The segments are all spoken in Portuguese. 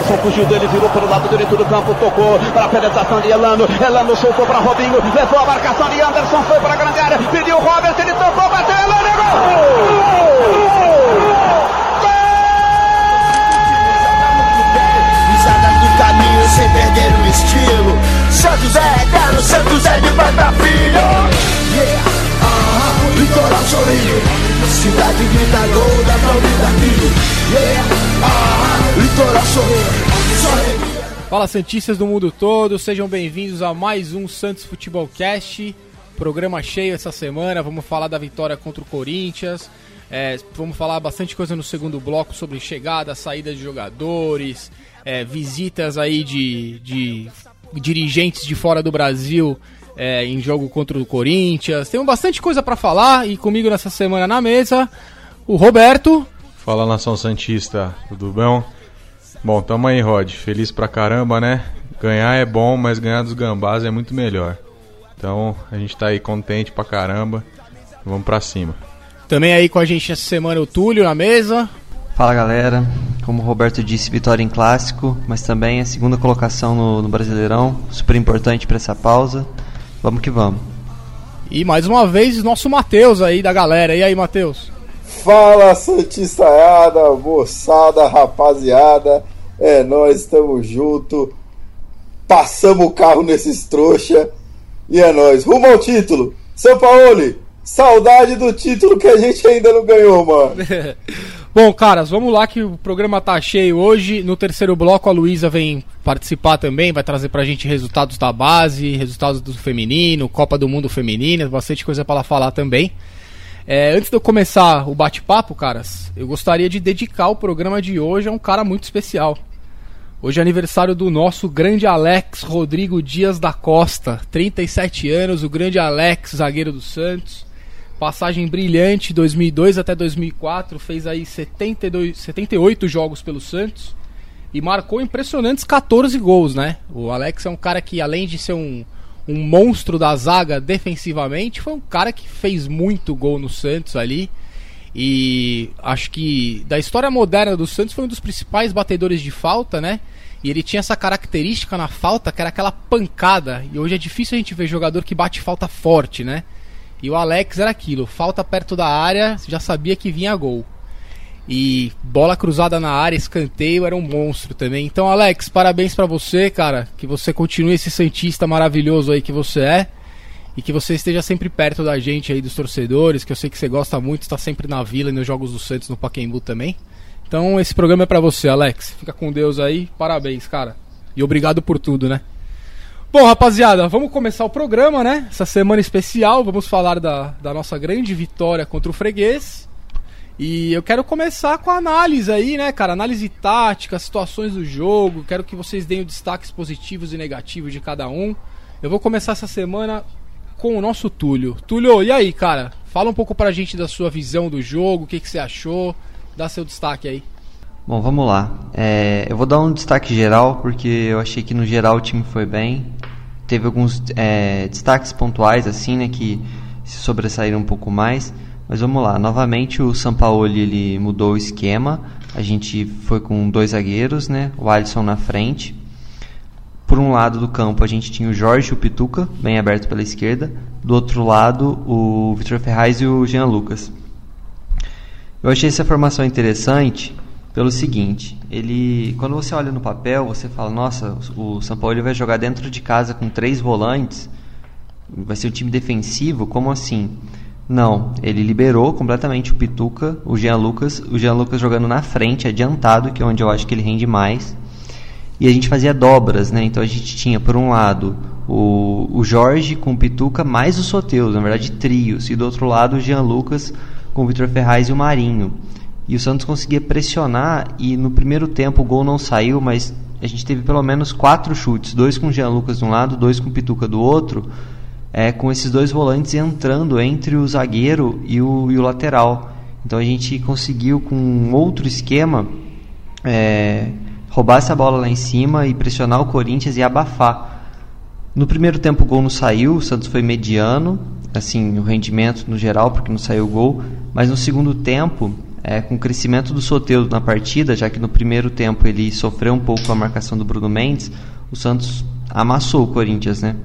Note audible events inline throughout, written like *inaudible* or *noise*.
Anderson fugiu dele, virou pelo lado direito do campo, tocou para a penetração de Elano. Elano soltou para Robinho, levou a marcação de Anderson, foi para a grande área, pediu Robert, ele tocou, bateu, Elano, é gol! caminho sem perder o estilo. Santos é eterno, Santos é de Banda Filho. Yeah, -huh. litoral sorrindo, cidade grita gol da Florida Rio. Yeah. Litoral sorrindo. Fala Santistas do mundo todo, sejam bem-vindos a mais um Santos Futebol Cast. Programa cheio essa semana, vamos falar da vitória contra o Corinthians. É, vamos falar bastante coisa no segundo bloco sobre chegada, saída de jogadores, é, visitas aí de, de dirigentes de fora do Brasil é, em jogo contra o Corinthians. Temos bastante coisa para falar e comigo nessa semana na mesa o Roberto. Fala nação Santista, tudo bom? Bom, tamo aí, Rod. Feliz pra caramba, né? Ganhar é bom, mas ganhar dos gambás é muito melhor. Então a gente tá aí contente pra caramba. Vamos pra cima. Também aí com a gente essa semana o Túlio na mesa. Fala galera, como o Roberto disse, vitória em clássico, mas também a segunda colocação no, no Brasileirão, super importante para essa pausa. Vamos que vamos. E mais uma vez, nosso Matheus aí da galera. E aí, Matheus? Fala, Santistaiada, moçada, rapaziada. É, nós estamos junto. Passamos o carro nesses trouxa. E é nós. Rumo ao título. São Paulo, saudade do título que a gente ainda não ganhou, mano. *laughs* Bom, caras, vamos lá que o programa tá cheio hoje. No terceiro bloco a Luísa vem participar também, vai trazer pra gente resultados da base, resultados do feminino, Copa do Mundo feminino, bastante coisa para falar também. É, antes de eu começar o bate-papo, caras, eu gostaria de dedicar o programa de hoje a um cara muito especial. Hoje é aniversário do nosso grande Alex Rodrigo Dias da Costa, 37 anos, o grande Alex, zagueiro do Santos. Passagem brilhante, 2002 até 2004, fez aí 72, 78 jogos pelo Santos e marcou impressionantes 14 gols, né? O Alex é um cara que, além de ser um, um monstro da zaga defensivamente, foi um cara que fez muito gol no Santos ali. E acho que da história moderna do Santos foi um dos principais batedores de falta, né? E ele tinha essa característica na falta que era aquela pancada. E hoje é difícil a gente ver jogador que bate falta forte, né? E o Alex era aquilo, falta perto da área, já sabia que vinha gol. E bola cruzada na área, escanteio, era um monstro também. Então, Alex, parabéns para você, cara. Que você continue esse santista maravilhoso aí que você é. E que você esteja sempre perto da gente aí, dos torcedores, que eu sei que você gosta muito, está sempre na vila e nos Jogos do Santos, no Pacaembu também. Então, esse programa é para você, Alex. Fica com Deus aí. Parabéns, cara. E obrigado por tudo, né? Bom, rapaziada, vamos começar o programa, né? Essa semana especial, vamos falar da, da nossa grande vitória contra o Freguês. E eu quero começar com a análise aí, né, cara? Análise tática, situações do jogo. Quero que vocês deem os destaques positivos e negativos de cada um. Eu vou começar essa semana com o nosso Túlio. Túlio, e aí, cara? Fala um pouco pra gente da sua visão do jogo, o que, que você achou. Dá seu destaque aí. Bom, vamos lá. É, eu vou dar um destaque geral, porque eu achei que no geral o time foi bem. Teve alguns é, destaques pontuais, assim, né, que se sobressaíram um pouco mais. Mas vamos lá. Novamente o Sampaoli ele mudou o esquema. A gente foi com dois zagueiros, né? O Alisson na frente. Por um lado do campo a gente tinha o Jorge e o Pituca, bem aberto pela esquerda. Do outro lado, o Vitor Ferraz e o Jean Lucas. Eu achei essa formação interessante pelo seguinte, ele quando você olha no papel, você fala, nossa, o São Paulo vai jogar dentro de casa com três volantes, vai ser um time defensivo, como assim? Não, ele liberou completamente o Pituca, o Jean Lucas, o Jean Lucas jogando na frente, adiantado, que é onde eu acho que ele rende mais. E a gente fazia dobras, né? Então a gente tinha, por um lado, o, o Jorge com o Pituca, mais o Soteus, na verdade, trios. E do outro lado, o Jean Lucas com o Vitor Ferraz e o Marinho. E o Santos conseguia pressionar e no primeiro tempo o gol não saiu, mas a gente teve pelo menos quatro chutes, dois com o Jean Lucas de um lado, dois com o Pituca do outro, é, com esses dois volantes entrando entre o zagueiro e o, e o lateral. Então a gente conseguiu com outro esquema é, roubar essa bola lá em cima e pressionar o Corinthians e abafar. No primeiro tempo o gol não saiu, o Santos foi mediano, assim, o rendimento no geral, porque não saiu o gol, mas no segundo tempo é, com o crescimento do Soteldo na partida, já que no primeiro tempo ele sofreu um pouco com a marcação do Bruno Mendes, o Santos amassou o Corinthians, né?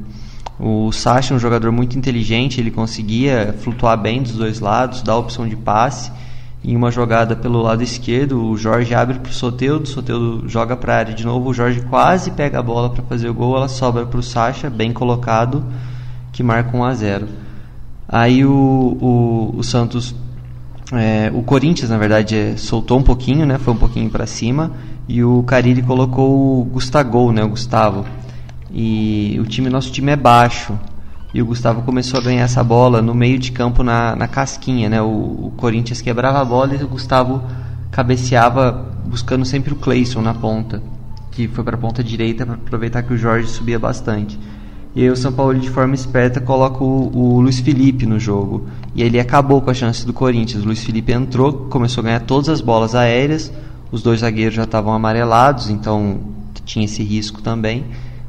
O Sacha é um jogador muito inteligente, ele conseguia flutuar bem dos dois lados, dar opção de passe. Em uma jogada pelo lado esquerdo, o Jorge abre para o Soteudo, Soteudo joga para a área de novo, o Jorge quase pega a bola para fazer o gol, ela sobra para o Sacha, bem colocado, que marca 1 a 0 Aí o, o, o Santos, é, o Corinthians na verdade é, soltou um pouquinho, né, foi um pouquinho para cima, e o Carilli colocou o Gustavo, né, o Gustavo. E o time, nosso time é baixo. E o Gustavo começou a ganhar essa bola no meio de campo na, na casquinha, né? O, o Corinthians quebrava a bola e o Gustavo cabeceava buscando sempre o Clayson na ponta, que foi para a ponta direita para aproveitar que o Jorge subia bastante. E aí o São Paulo de forma esperta coloca o, o Luiz Felipe no jogo. E ele acabou com a chance do Corinthians. O Luiz Felipe entrou, começou a ganhar todas as bolas aéreas. Os dois zagueiros já estavam amarelados, então tinha esse risco também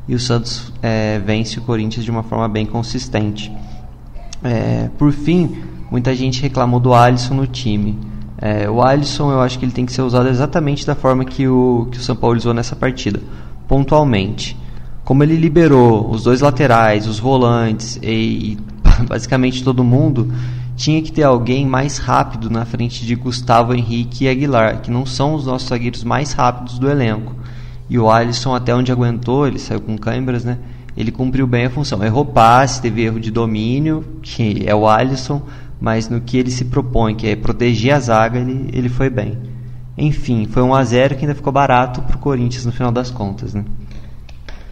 e o Santos é, vence o Corinthians de uma forma bem consistente. É, por fim, muita gente reclamou do Alisson no time. É, o Alisson eu acho que ele tem que ser usado exatamente da forma que o, que o São Paulo usou nessa partida, pontualmente. Como ele liberou os dois laterais, os volantes e, e *laughs* basicamente todo mundo, tinha que ter alguém mais rápido na frente de Gustavo Henrique e Aguilar, que não são os nossos zagueiros mais rápidos do elenco. E o Alisson, até onde aguentou, ele saiu com câimbras, né? Ele cumpriu bem a função. Errou passe, teve erro de domínio, que é o Alisson, mas no que ele se propõe, que é proteger a zaga, ele, ele foi bem. Enfim, foi um a 0 que ainda ficou barato para o Corinthians no final das contas, né?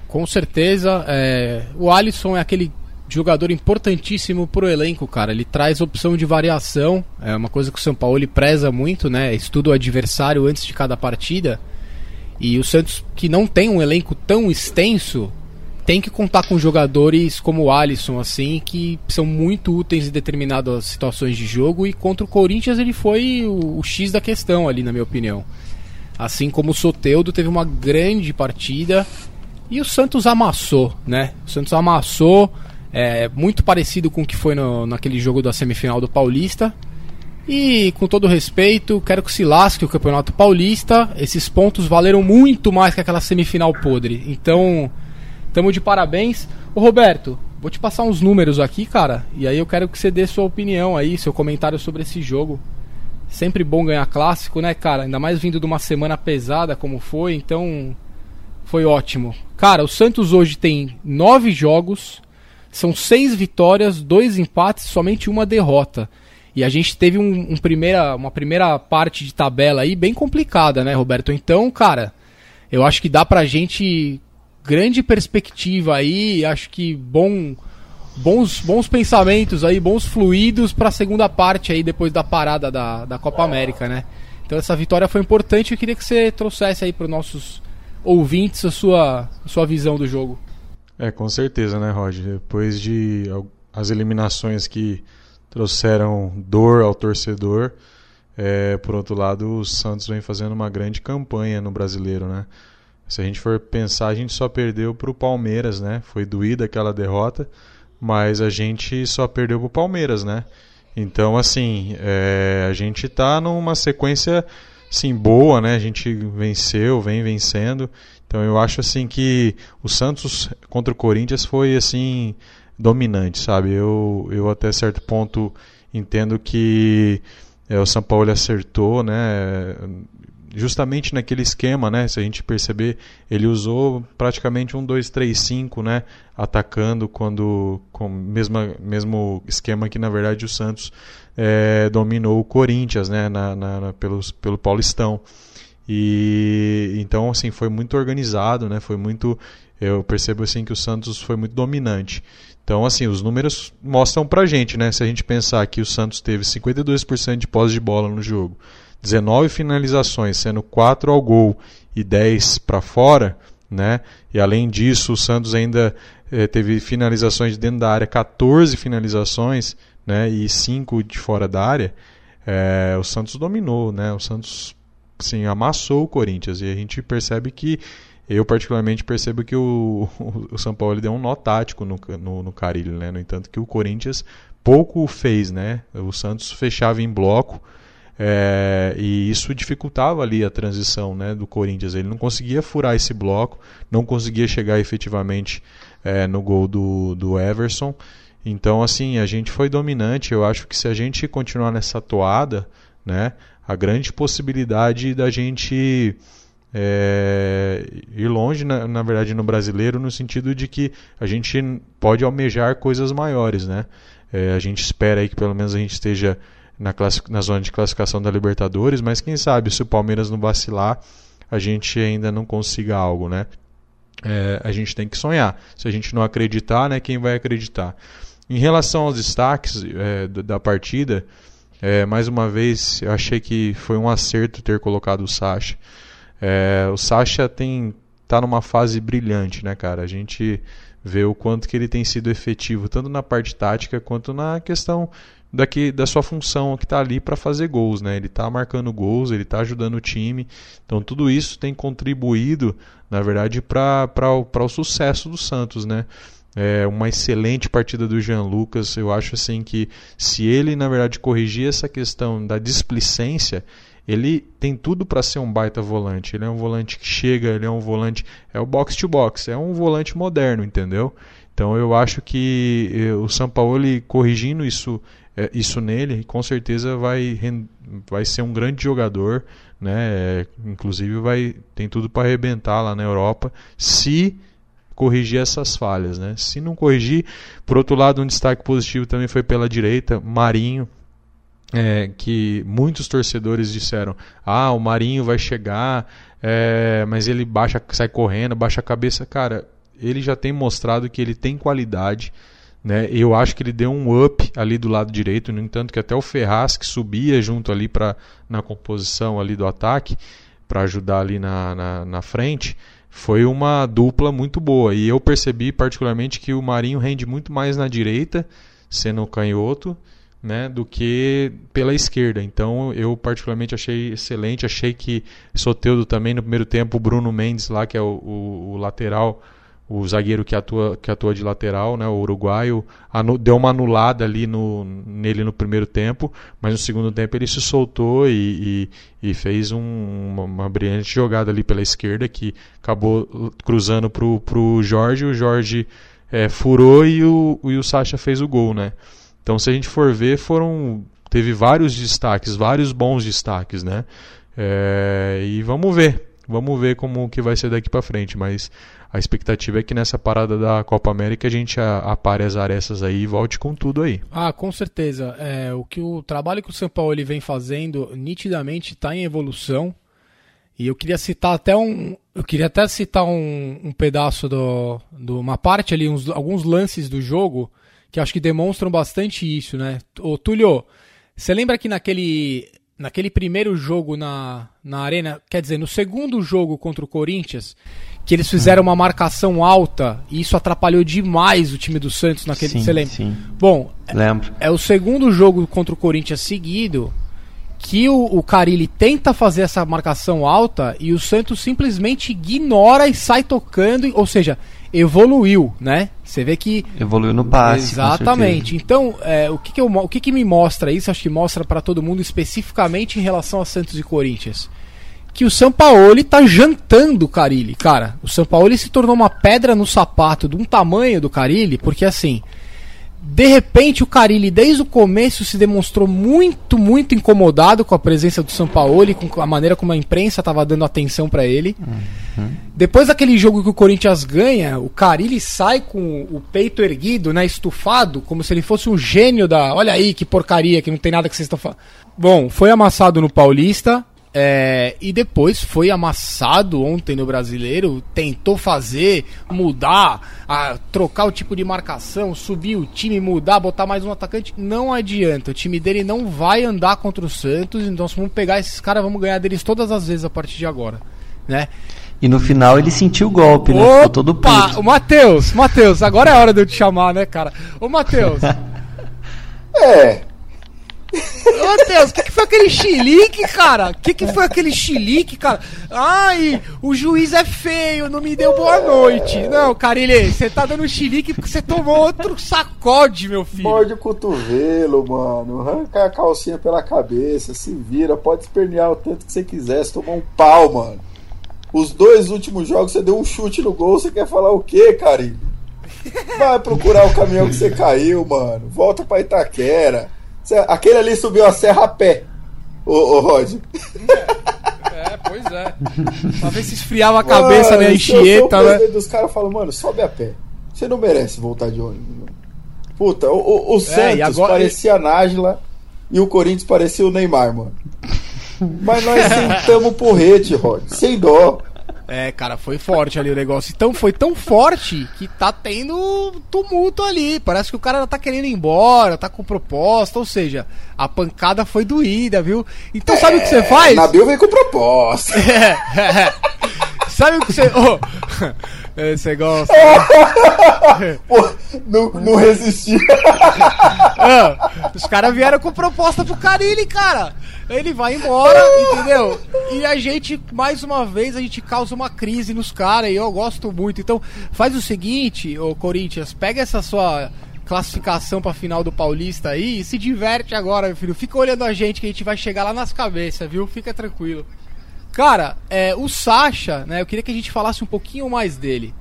Com certeza, é... o Alisson é aquele jogador importantíssimo pro elenco, cara. Ele traz opção de variação, é uma coisa que o São Paulo preza muito, né? Estuda o adversário antes de cada partida. E o Santos, que não tem um elenco tão extenso, tem que contar com jogadores como o Alisson, assim, que são muito úteis em determinadas situações de jogo. E contra o Corinthians ele foi o, o X da questão ali, na minha opinião. Assim como o Soteudo teve uma grande partida e o Santos amassou, né? O Santos amassou, é, muito parecido com o que foi no, naquele jogo da semifinal do Paulista. E com todo respeito, quero que se lasque o Campeonato Paulista. Esses pontos valeram muito mais que aquela semifinal podre. Então, tamo de parabéns. Ô Roberto, vou te passar uns números aqui, cara. E aí eu quero que você dê sua opinião aí, seu comentário sobre esse jogo. Sempre bom ganhar clássico, né, cara? Ainda mais vindo de uma semana pesada como foi, então foi ótimo. Cara, o Santos hoje tem nove jogos, são seis vitórias, dois empates, somente uma derrota. E a gente teve um, um, primeira, uma primeira parte de tabela aí bem complicada, né, Roberto? Então, cara, eu acho que dá pra gente grande perspectiva aí, acho que bom bons, bons pensamentos aí, bons fluidos para a segunda parte aí depois da parada da, da Copa América, né? Então essa vitória foi importante, eu queria que você trouxesse aí para os nossos ouvintes a sua, a sua visão do jogo. É, com certeza, né, Roger? Depois de as eliminações que trouxeram dor ao torcedor. É, por outro lado, o Santos vem fazendo uma grande campanha no brasileiro, né? Se a gente for pensar, a gente só perdeu para o Palmeiras, né? Foi doída aquela derrota, mas a gente só perdeu para o Palmeiras, né? Então, assim, é, a gente está numa sequência, sim, boa, né? A gente venceu, vem vencendo. Então, eu acho, assim, que o Santos contra o Corinthians foi, assim, dominante, sabe? Eu, eu até certo ponto entendo que é, o São Paulo acertou, né? Justamente naquele esquema, né? Se a gente perceber, ele usou praticamente um 2-3-5, né? Atacando quando com mesma, mesmo esquema que na verdade o Santos é, dominou o Corinthians, né? Na, na, na, pelos, pelo Paulistão. E então assim foi muito organizado, né? Foi muito eu percebo assim que o Santos foi muito dominante. Então, assim, os números mostram pra gente, né? Se a gente pensar que o Santos teve 52% de posse de bola no jogo, 19 finalizações, sendo 4 ao gol e 10 para fora, né? E além disso, o Santos ainda eh, teve finalizações dentro da área, 14 finalizações, né? E 5 de fora da área. Eh, o Santos dominou, né? O Santos, sim, amassou o Corinthians e a gente percebe que eu, particularmente, percebo que o, *laughs* o São Paulo deu um nó tático no, no, no Carilho, né? No entanto, que o Corinthians pouco fez, né? O Santos fechava em bloco, É, e isso dificultava ali a transição né, do Corinthians. Ele não conseguia furar esse bloco, não conseguia chegar efetivamente é, no gol do, do Everson. Então, assim, a gente foi dominante. Eu acho que se a gente continuar nessa toada, né, a grande possibilidade da gente é, ir longe, na, na, verdade, no brasileiro, no sentido de que a gente pode almejar coisas maiores, né? É, a gente espera aí que pelo menos a gente esteja na, na zona de classificação da Libertadores, mas quem sabe se o Palmeiras não vacilar, a gente ainda não consiga algo, né? É, a gente tem que sonhar. Se a gente não acreditar, né, quem vai acreditar? Em relação aos destaques é, da partida, é, mais uma vez, eu achei que foi um acerto ter colocado o Sacha. É, o Sacha tem tá numa fase brilhante, né, cara? A gente vê o quanto que ele tem sido efetivo tanto na parte tática quanto na questão daqui da sua função que está ali para fazer gols, né? Ele está marcando gols, ele está ajudando o time. Então tudo isso tem contribuído, na verdade, para o sucesso do Santos, né? É uma excelente partida do Jean Lucas. Eu acho assim que se ele, na verdade, corrigir essa questão da displicência, ele tem tudo para ser um baita volante. Ele é um volante que chega, ele é um volante. É o box to box, é um volante moderno, entendeu? Então eu acho que eh, o São Paulo corrigindo isso, eh, isso nele, com certeza vai, vai ser um grande jogador, né? Inclusive vai tem tudo para arrebentar lá na Europa, se corrigir essas falhas, né? Se não corrigir, por outro lado, um destaque positivo também foi pela direita, Marinho, é, que muitos torcedores disseram: ah, o Marinho vai chegar, é, mas ele baixa, sai correndo, baixa a cabeça. Cara, ele já tem mostrado que ele tem qualidade. Né? Eu acho que ele deu um up ali do lado direito, no entanto que até o Ferraz que subia junto ali para na composição ali do ataque para ajudar ali na, na, na frente foi uma dupla muito boa e eu percebi particularmente que o Marinho rende muito mais na direita sendo canhoto né, do que pela esquerda. Então eu particularmente achei excelente. Achei que Soteudo também no primeiro tempo, o Bruno Mendes lá, que é o, o, o lateral, o zagueiro que atua, que atua de lateral, né, o uruguaio, anu, deu uma anulada ali no, nele no primeiro tempo, mas no segundo tempo ele se soltou e, e, e fez um, uma, uma, brilhante jogada ali pela esquerda que acabou cruzando para o Jorge. O Jorge é, furou e o, e o Sacha fez o gol, né? Então, se a gente for ver, foram teve vários destaques, vários bons destaques, né? É, e vamos ver, vamos ver como que vai ser daqui para frente, mas a expectativa é que nessa parada da Copa América a gente apare as arestas aí e volte com tudo aí. Ah, com certeza. É, o que o trabalho que o São Paulo ele vem fazendo nitidamente está em evolução. E eu queria citar até um, eu queria até citar um, um pedaço do, do uma parte ali, uns, alguns lances do jogo que acho que demonstram bastante isso, né? Ô, Túlio, você lembra que naquele, naquele primeiro jogo na, na Arena, quer dizer, no segundo jogo contra o Corinthians, que eles fizeram uma marcação alta e isso atrapalhou demais o time do Santos naquele. Você lembra? Sim. Bom, lembro. É, é o segundo jogo contra o Corinthians seguido que o, o Carilli tenta fazer essa marcação alta e o Santos simplesmente ignora e sai tocando, ou seja, evoluiu, né? Você vê que evoluiu no passe. Exatamente. Então, é, o que, que, eu, o que, que me mostra isso? Acho que mostra para todo mundo especificamente em relação a Santos e Corinthians. Que o São Paulo tá jantando o Carilli, cara. O São Paulo se tornou uma pedra no sapato de um tamanho do Carilli, porque assim, de repente o Carilli desde o começo se demonstrou muito, muito incomodado com a presença do São Paulo e com a maneira como a imprensa estava dando atenção para ele. Uhum. Depois daquele jogo que o Corinthians ganha, o Carilli sai com o peito erguido, né, estufado, como se ele fosse um gênio da, olha aí que porcaria, que não tem nada que vocês estão falando. Bom, foi amassado no Paulista, é, e depois foi amassado ontem no brasileiro, tentou fazer, mudar, a, trocar o tipo de marcação, subir o time, mudar, botar mais um atacante. Não adianta, o time dele não vai andar contra o Santos, então se vamos pegar esses caras, vamos ganhar deles todas as vezes a partir de agora. Né? E no final ele sentiu o golpe, né? Opa! Ficou todo puto. O Matheus, Matheus, agora é hora de eu te chamar, né, cara? Ô Matheus. *laughs* é. Matheus, o que, que foi aquele chilique, cara? O que, que foi aquele chilique, cara? Ai, o juiz é feio, não me deu boa noite. Não, Carilê, você tá dando chilique porque você tomou outro sacode, meu filho. Morde o cotovelo, mano. Arranca a calcinha pela cabeça, se vira, pode espernear o tanto que você quiser, se tomar um pau, mano. Os dois últimos jogos você deu um chute no gol, você quer falar o quê, Carilho? Vai procurar o caminhão que você caiu, mano. Volta pra Itaquera. Aquele ali subiu a serra a pé, ô, ô Rod. É, pois é. Pra ver se esfriava a cabeça, mano, né? Enchieta, né? Os caras falam, mano, sobe a pé. Você não merece voltar de ônibus. Mano. Puta, o, o, o é, Santos agora... parecia a Nájila e o Corinthians parecia o Neymar, mano. Mas nós *laughs* sentamos porrete, Rod. Sem dó. É, cara, foi forte ali o negócio. Então foi tão forte que tá tendo tumulto ali. Parece que o cara tá querendo ir embora, tá com proposta. Ou seja, a pancada foi doída, viu? Então sabe é, o que você é, faz? Nabil vem com proposta. *laughs* É, é. Sabe o que você. Oh, você gosta. *laughs* Pô, não, não resisti. *laughs* ah, os caras vieram com proposta pro Carilli, cara. Ele vai embora, entendeu? E a gente, mais uma vez, a gente causa uma crise nos caras e eu gosto muito. Então, faz o seguinte, ô Corinthians, pega essa sua classificação pra final do Paulista aí e se diverte agora, meu filho. Fica olhando a gente que a gente vai chegar lá nas cabeças, viu? Fica tranquilo. Cara, é, o Sasha, né? Eu queria que a gente falasse um pouquinho mais dele.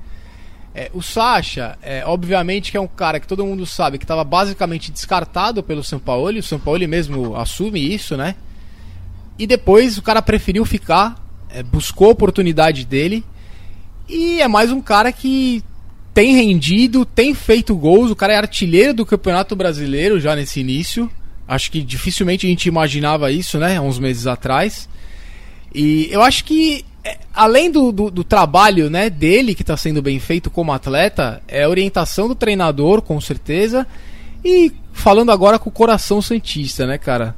É, o Sasha, é, obviamente que é um cara que todo mundo sabe que estava basicamente descartado pelo São Paulo, o São Paulo mesmo assume isso, né? E depois o cara preferiu ficar, é, buscou a oportunidade dele. E é mais um cara que tem rendido, tem feito gols. O cara é artilheiro do Campeonato Brasileiro já nesse início. Acho que dificilmente a gente imaginava isso, né? Há uns meses atrás. E eu acho que, é, além do, do, do trabalho né, dele, que está sendo bem feito como atleta, é orientação do treinador, com certeza. E falando agora com o coração Santista, né, cara?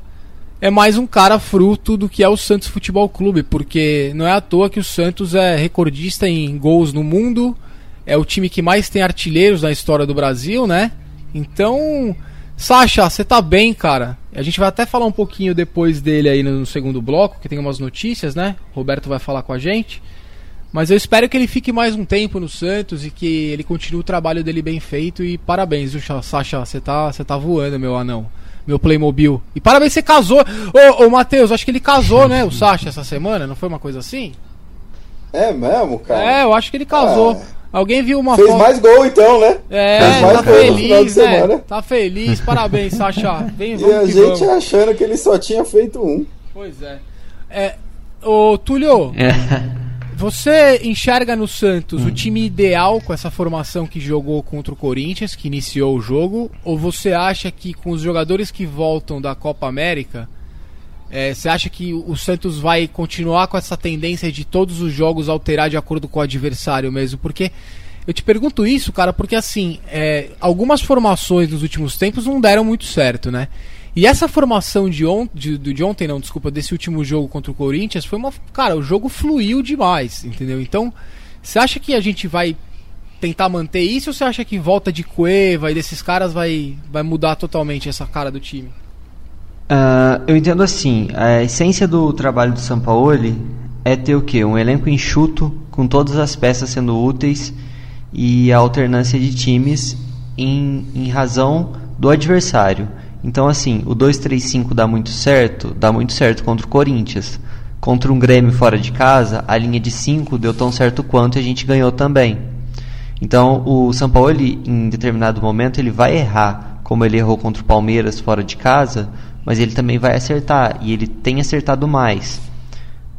é mais um cara fruto do que é o Santos Futebol Clube, porque não é à toa que o Santos é recordista em gols no mundo, é o time que mais tem artilheiros na história do Brasil, né? Então, Sasha, você tá bem, cara. A gente vai até falar um pouquinho depois dele aí no segundo bloco, que tem umas notícias, né? O Roberto vai falar com a gente. Mas eu espero que ele fique mais um tempo no Santos e que ele continue o trabalho dele bem feito. E parabéns, viu, Sasha? Você tá, você tá voando, meu anão meu Playmobil. E parabéns, você casou. Ô, ô Matheus, acho que ele casou, né? O Sasha essa semana, não foi uma coisa assim? É mesmo, cara? É, eu acho que ele casou. É. Alguém viu uma Fez foto. mais gol então, né? É, tá feliz, né? Tá feliz, parabéns, *laughs* Sasha. Vem, e a gente vamos. achando que ele só tinha feito um. Pois é. É, ô Túlio. É. Você enxerga no Santos hum. o time ideal com essa formação que jogou contra o Corinthians, que iniciou o jogo? Ou você acha que com os jogadores que voltam da Copa América, é, você acha que o Santos vai continuar com essa tendência de todos os jogos alterar de acordo com o adversário mesmo? Porque eu te pergunto isso, cara, porque assim, é, algumas formações nos últimos tempos não deram muito certo, né? E essa formação de, on, de, de ontem, não, desculpa, desse último jogo contra o Corinthians, foi uma. Cara, o jogo fluiu demais, entendeu? Então, você acha que a gente vai tentar manter isso ou você acha que volta de Cueva e desses caras vai, vai mudar totalmente essa cara do time? Uh, eu entendo assim, a essência do trabalho do Sampaoli é ter o quê? Um elenco enxuto, com todas as peças sendo úteis e a alternância de times em, em razão do adversário. Então, assim, o 2-3-5 dá muito certo, dá muito certo contra o Corinthians. Contra um Grêmio fora de casa, a linha de 5 deu tão certo quanto e a gente ganhou também. Então, o São Paulo, em determinado momento, ele vai errar, como ele errou contra o Palmeiras fora de casa, mas ele também vai acertar, e ele tem acertado mais.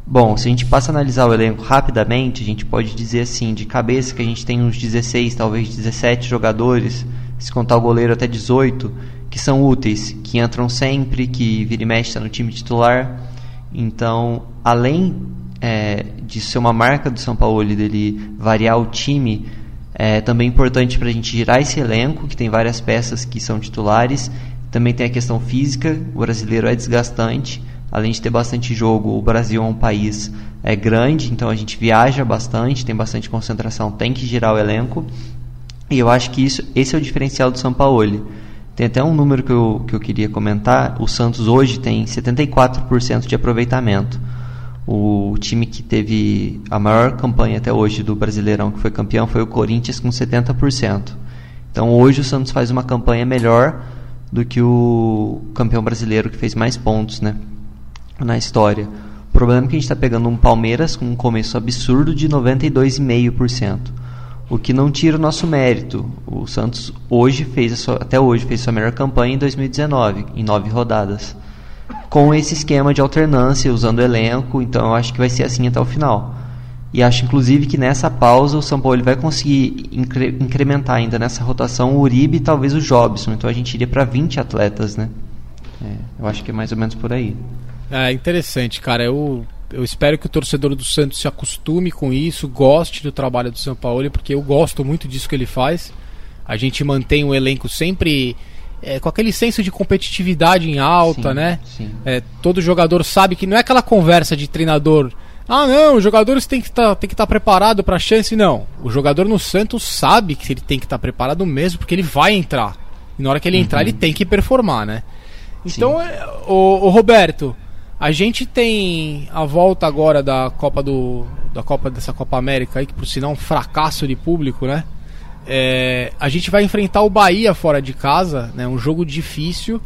Bom, se a gente passa a analisar o elenco rapidamente, a gente pode dizer assim, de cabeça, que a gente tem uns 16, talvez 17 jogadores, se contar o goleiro até 18, que são úteis, que entram sempre, que vira e mexe está no time titular. Então, além é, de ser uma marca do São Paulo dele variar o time, é também importante para a gente girar esse elenco, que tem várias peças que são titulares. Também tem a questão física, o brasileiro é desgastante. Além de ter bastante jogo, o Brasil é um país é grande, então a gente viaja bastante, tem bastante concentração, tem que girar o elenco. E eu acho que isso, esse é o diferencial do São Paulo Tem até um número que eu, que eu queria comentar. O Santos hoje tem 74% de aproveitamento. O time que teve a maior campanha até hoje do Brasileirão, que foi campeão, foi o Corinthians com 70%. Então hoje o Santos faz uma campanha melhor do que o campeão brasileiro que fez mais pontos né, na história. O problema é que a gente está pegando um Palmeiras com um começo absurdo de 92,5%, o que não tira o nosso mérito. O Santos hoje fez sua, até hoje fez sua melhor campanha em 2019, em nove rodadas, com esse esquema de alternância, usando elenco. Então eu acho que vai ser assim até o final. E acho inclusive que nessa pausa o São Paulo vai conseguir incre incrementar ainda nessa rotação o Uribe e talvez o Jobson. Então a gente iria para 20 atletas, né? É, eu acho que é mais ou menos por aí. É interessante, cara. Eu, eu espero que o torcedor do Santos se acostume com isso, goste do trabalho do São Paulo, porque eu gosto muito disso que ele faz. A gente mantém o elenco sempre é, com aquele senso de competitividade em alta, Sim, né? sim. É, todo jogador sabe que não é aquela conversa de treinador. Ah, não, os jogadores têm que tá, estar preparado para a chance. Não. O jogador no Santos sabe que ele tem que estar preparado mesmo, porque ele vai entrar. E na hora que ele entrar, ele tem que performar, né? Então, é, o, o Roberto, a gente tem a volta agora da Copa do da Copa dessa Copa América aí que por sinal é um fracasso de público, né? É, a gente vai enfrentar o Bahia fora de casa, né? Um jogo difícil,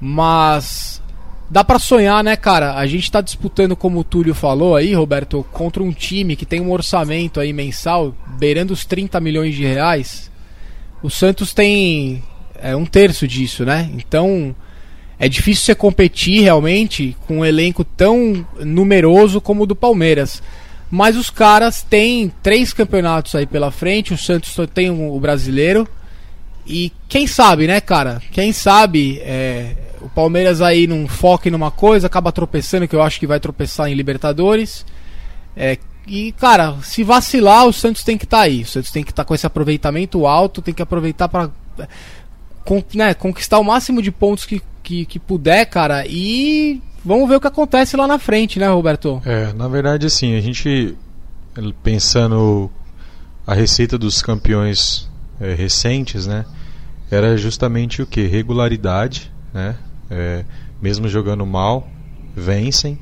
mas dá pra sonhar, né, cara? A gente tá disputando, como o Túlio falou aí, Roberto, contra um time que tem um orçamento aí mensal beirando os 30 milhões de reais. O Santos tem é, um terço disso, né? Então é difícil você competir realmente com um elenco tão numeroso como o do Palmeiras. Mas os caras têm três campeonatos aí pela frente. O Santos tem o brasileiro. E quem sabe, né, cara? Quem sabe é, o Palmeiras aí não foca numa coisa, acaba tropeçando, que eu acho que vai tropeçar em Libertadores. É, e, cara, se vacilar, o Santos tem que estar aí. O Santos tem que estar com esse aproveitamento alto, tem que aproveitar para né, conquistar o máximo de pontos que, que, que puder, cara. E vamos ver o que acontece lá na frente, né, Roberto? É, na verdade, assim, a gente pensando a receita dos campeões é, recentes, né, era justamente o que regularidade, né, é, mesmo jogando mal, vencem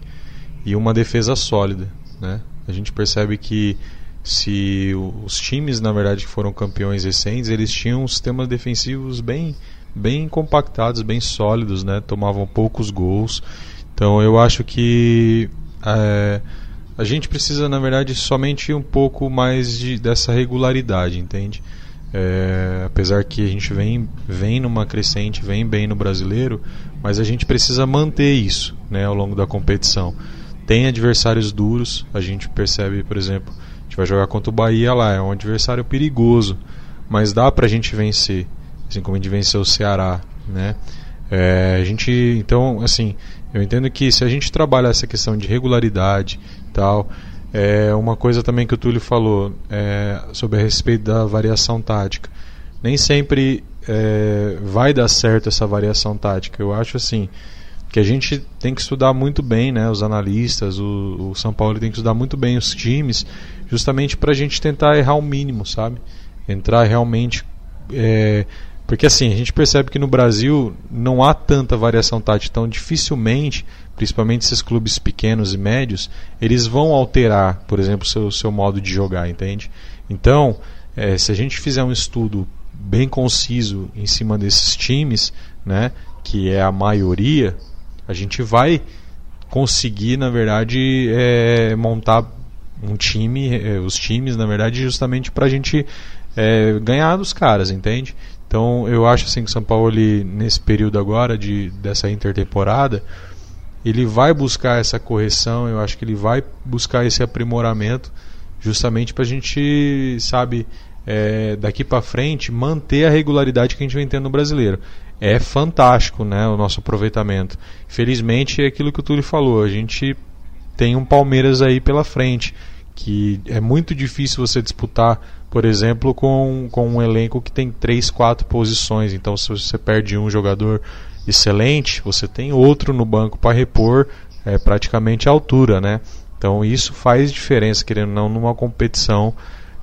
e uma defesa sólida, né. A gente percebe que se os times, na verdade, que foram campeões recentes, eles tinham sistemas defensivos bem, bem compactados, bem sólidos, né? Tomavam poucos gols. Então eu acho que é, a gente precisa, na verdade, somente um pouco mais de, dessa regularidade, entende? É, apesar que a gente vem, vem numa crescente, vem bem no brasileiro, mas a gente precisa manter isso né, ao longo da competição. Tem adversários duros, a gente percebe, por exemplo, a gente vai jogar contra o Bahia lá, é um adversário perigoso, mas dá pra gente vencer, assim como a gente venceu o Ceará, né? É, a gente, então, assim, eu entendo que se a gente trabalhar essa questão de regularidade tal, é uma coisa também que o Túlio falou é, sobre a respeito da variação tática. Nem sempre é, vai dar certo essa variação tática. Eu acho assim que a gente tem que estudar muito bem, né, os analistas, o, o São Paulo tem que estudar muito bem os times, justamente para a gente tentar errar o mínimo, sabe? Entrar realmente é, porque assim, a gente percebe que no Brasil não há tanta variação tática, então dificilmente, principalmente esses clubes pequenos e médios, eles vão alterar, por exemplo, o seu, seu modo de jogar, entende? Então, é, se a gente fizer um estudo bem conciso em cima desses times, né, que é a maioria, a gente vai conseguir, na verdade, é, montar um time, é, os times, na verdade, justamente para a gente é, ganhar dos caras, entende? Então eu acho assim que o São Paulo ele, nesse período agora de dessa intertemporada ele vai buscar essa correção, eu acho que ele vai buscar esse aprimoramento justamente para a gente sabe é, daqui para frente manter a regularidade que a gente vem tendo no brasileiro. É fantástico, né, o nosso aproveitamento. Felizmente é aquilo que o Túlio falou, a gente tem um Palmeiras aí pela frente que é muito difícil você disputar por exemplo, com, com um elenco que tem três, quatro posições. Então, se você perde um jogador excelente, você tem outro no banco para repor é, praticamente a altura, né? Então, isso faz diferença, querendo ou não, numa competição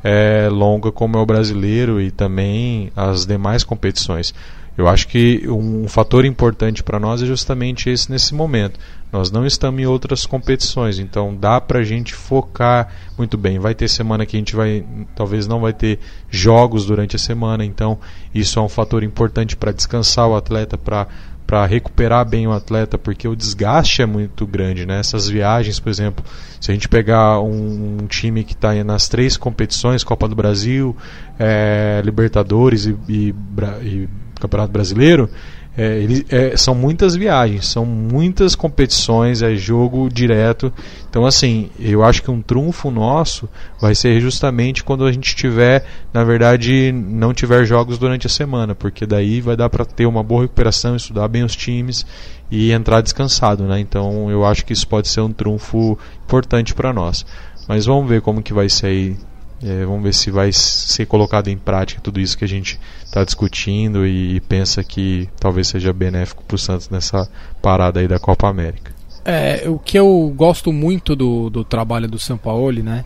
é, longa como é o brasileiro e também as demais competições. Eu acho que um fator importante para nós é justamente esse nesse momento. Nós não estamos em outras competições, então dá para a gente focar muito bem. Vai ter semana que a gente vai, talvez não vai ter jogos durante a semana, então isso é um fator importante para descansar o atleta, para para recuperar bem o atleta, porque o desgaste é muito grande, né? Essas viagens, por exemplo, se a gente pegar um, time que está nas três competições, Copa do Brasil, é, Libertadores e, e, e Campeonato Brasileiro, é, é, são muitas viagens, são muitas competições, é jogo direto. Então, assim, eu acho que um trunfo nosso vai ser justamente quando a gente tiver, na verdade, não tiver jogos durante a semana, porque daí vai dar para ter uma boa recuperação, estudar bem os times e entrar descansado, né? Então, eu acho que isso pode ser um trunfo importante para nós. Mas vamos ver como que vai ser aí é, vamos ver se vai ser colocado em prática tudo isso que a gente está discutindo e, e, pensa que talvez seja benéfico para o Santos nessa parada aí da Copa América. É, o que eu gosto muito do, do trabalho do Sampaoli, né?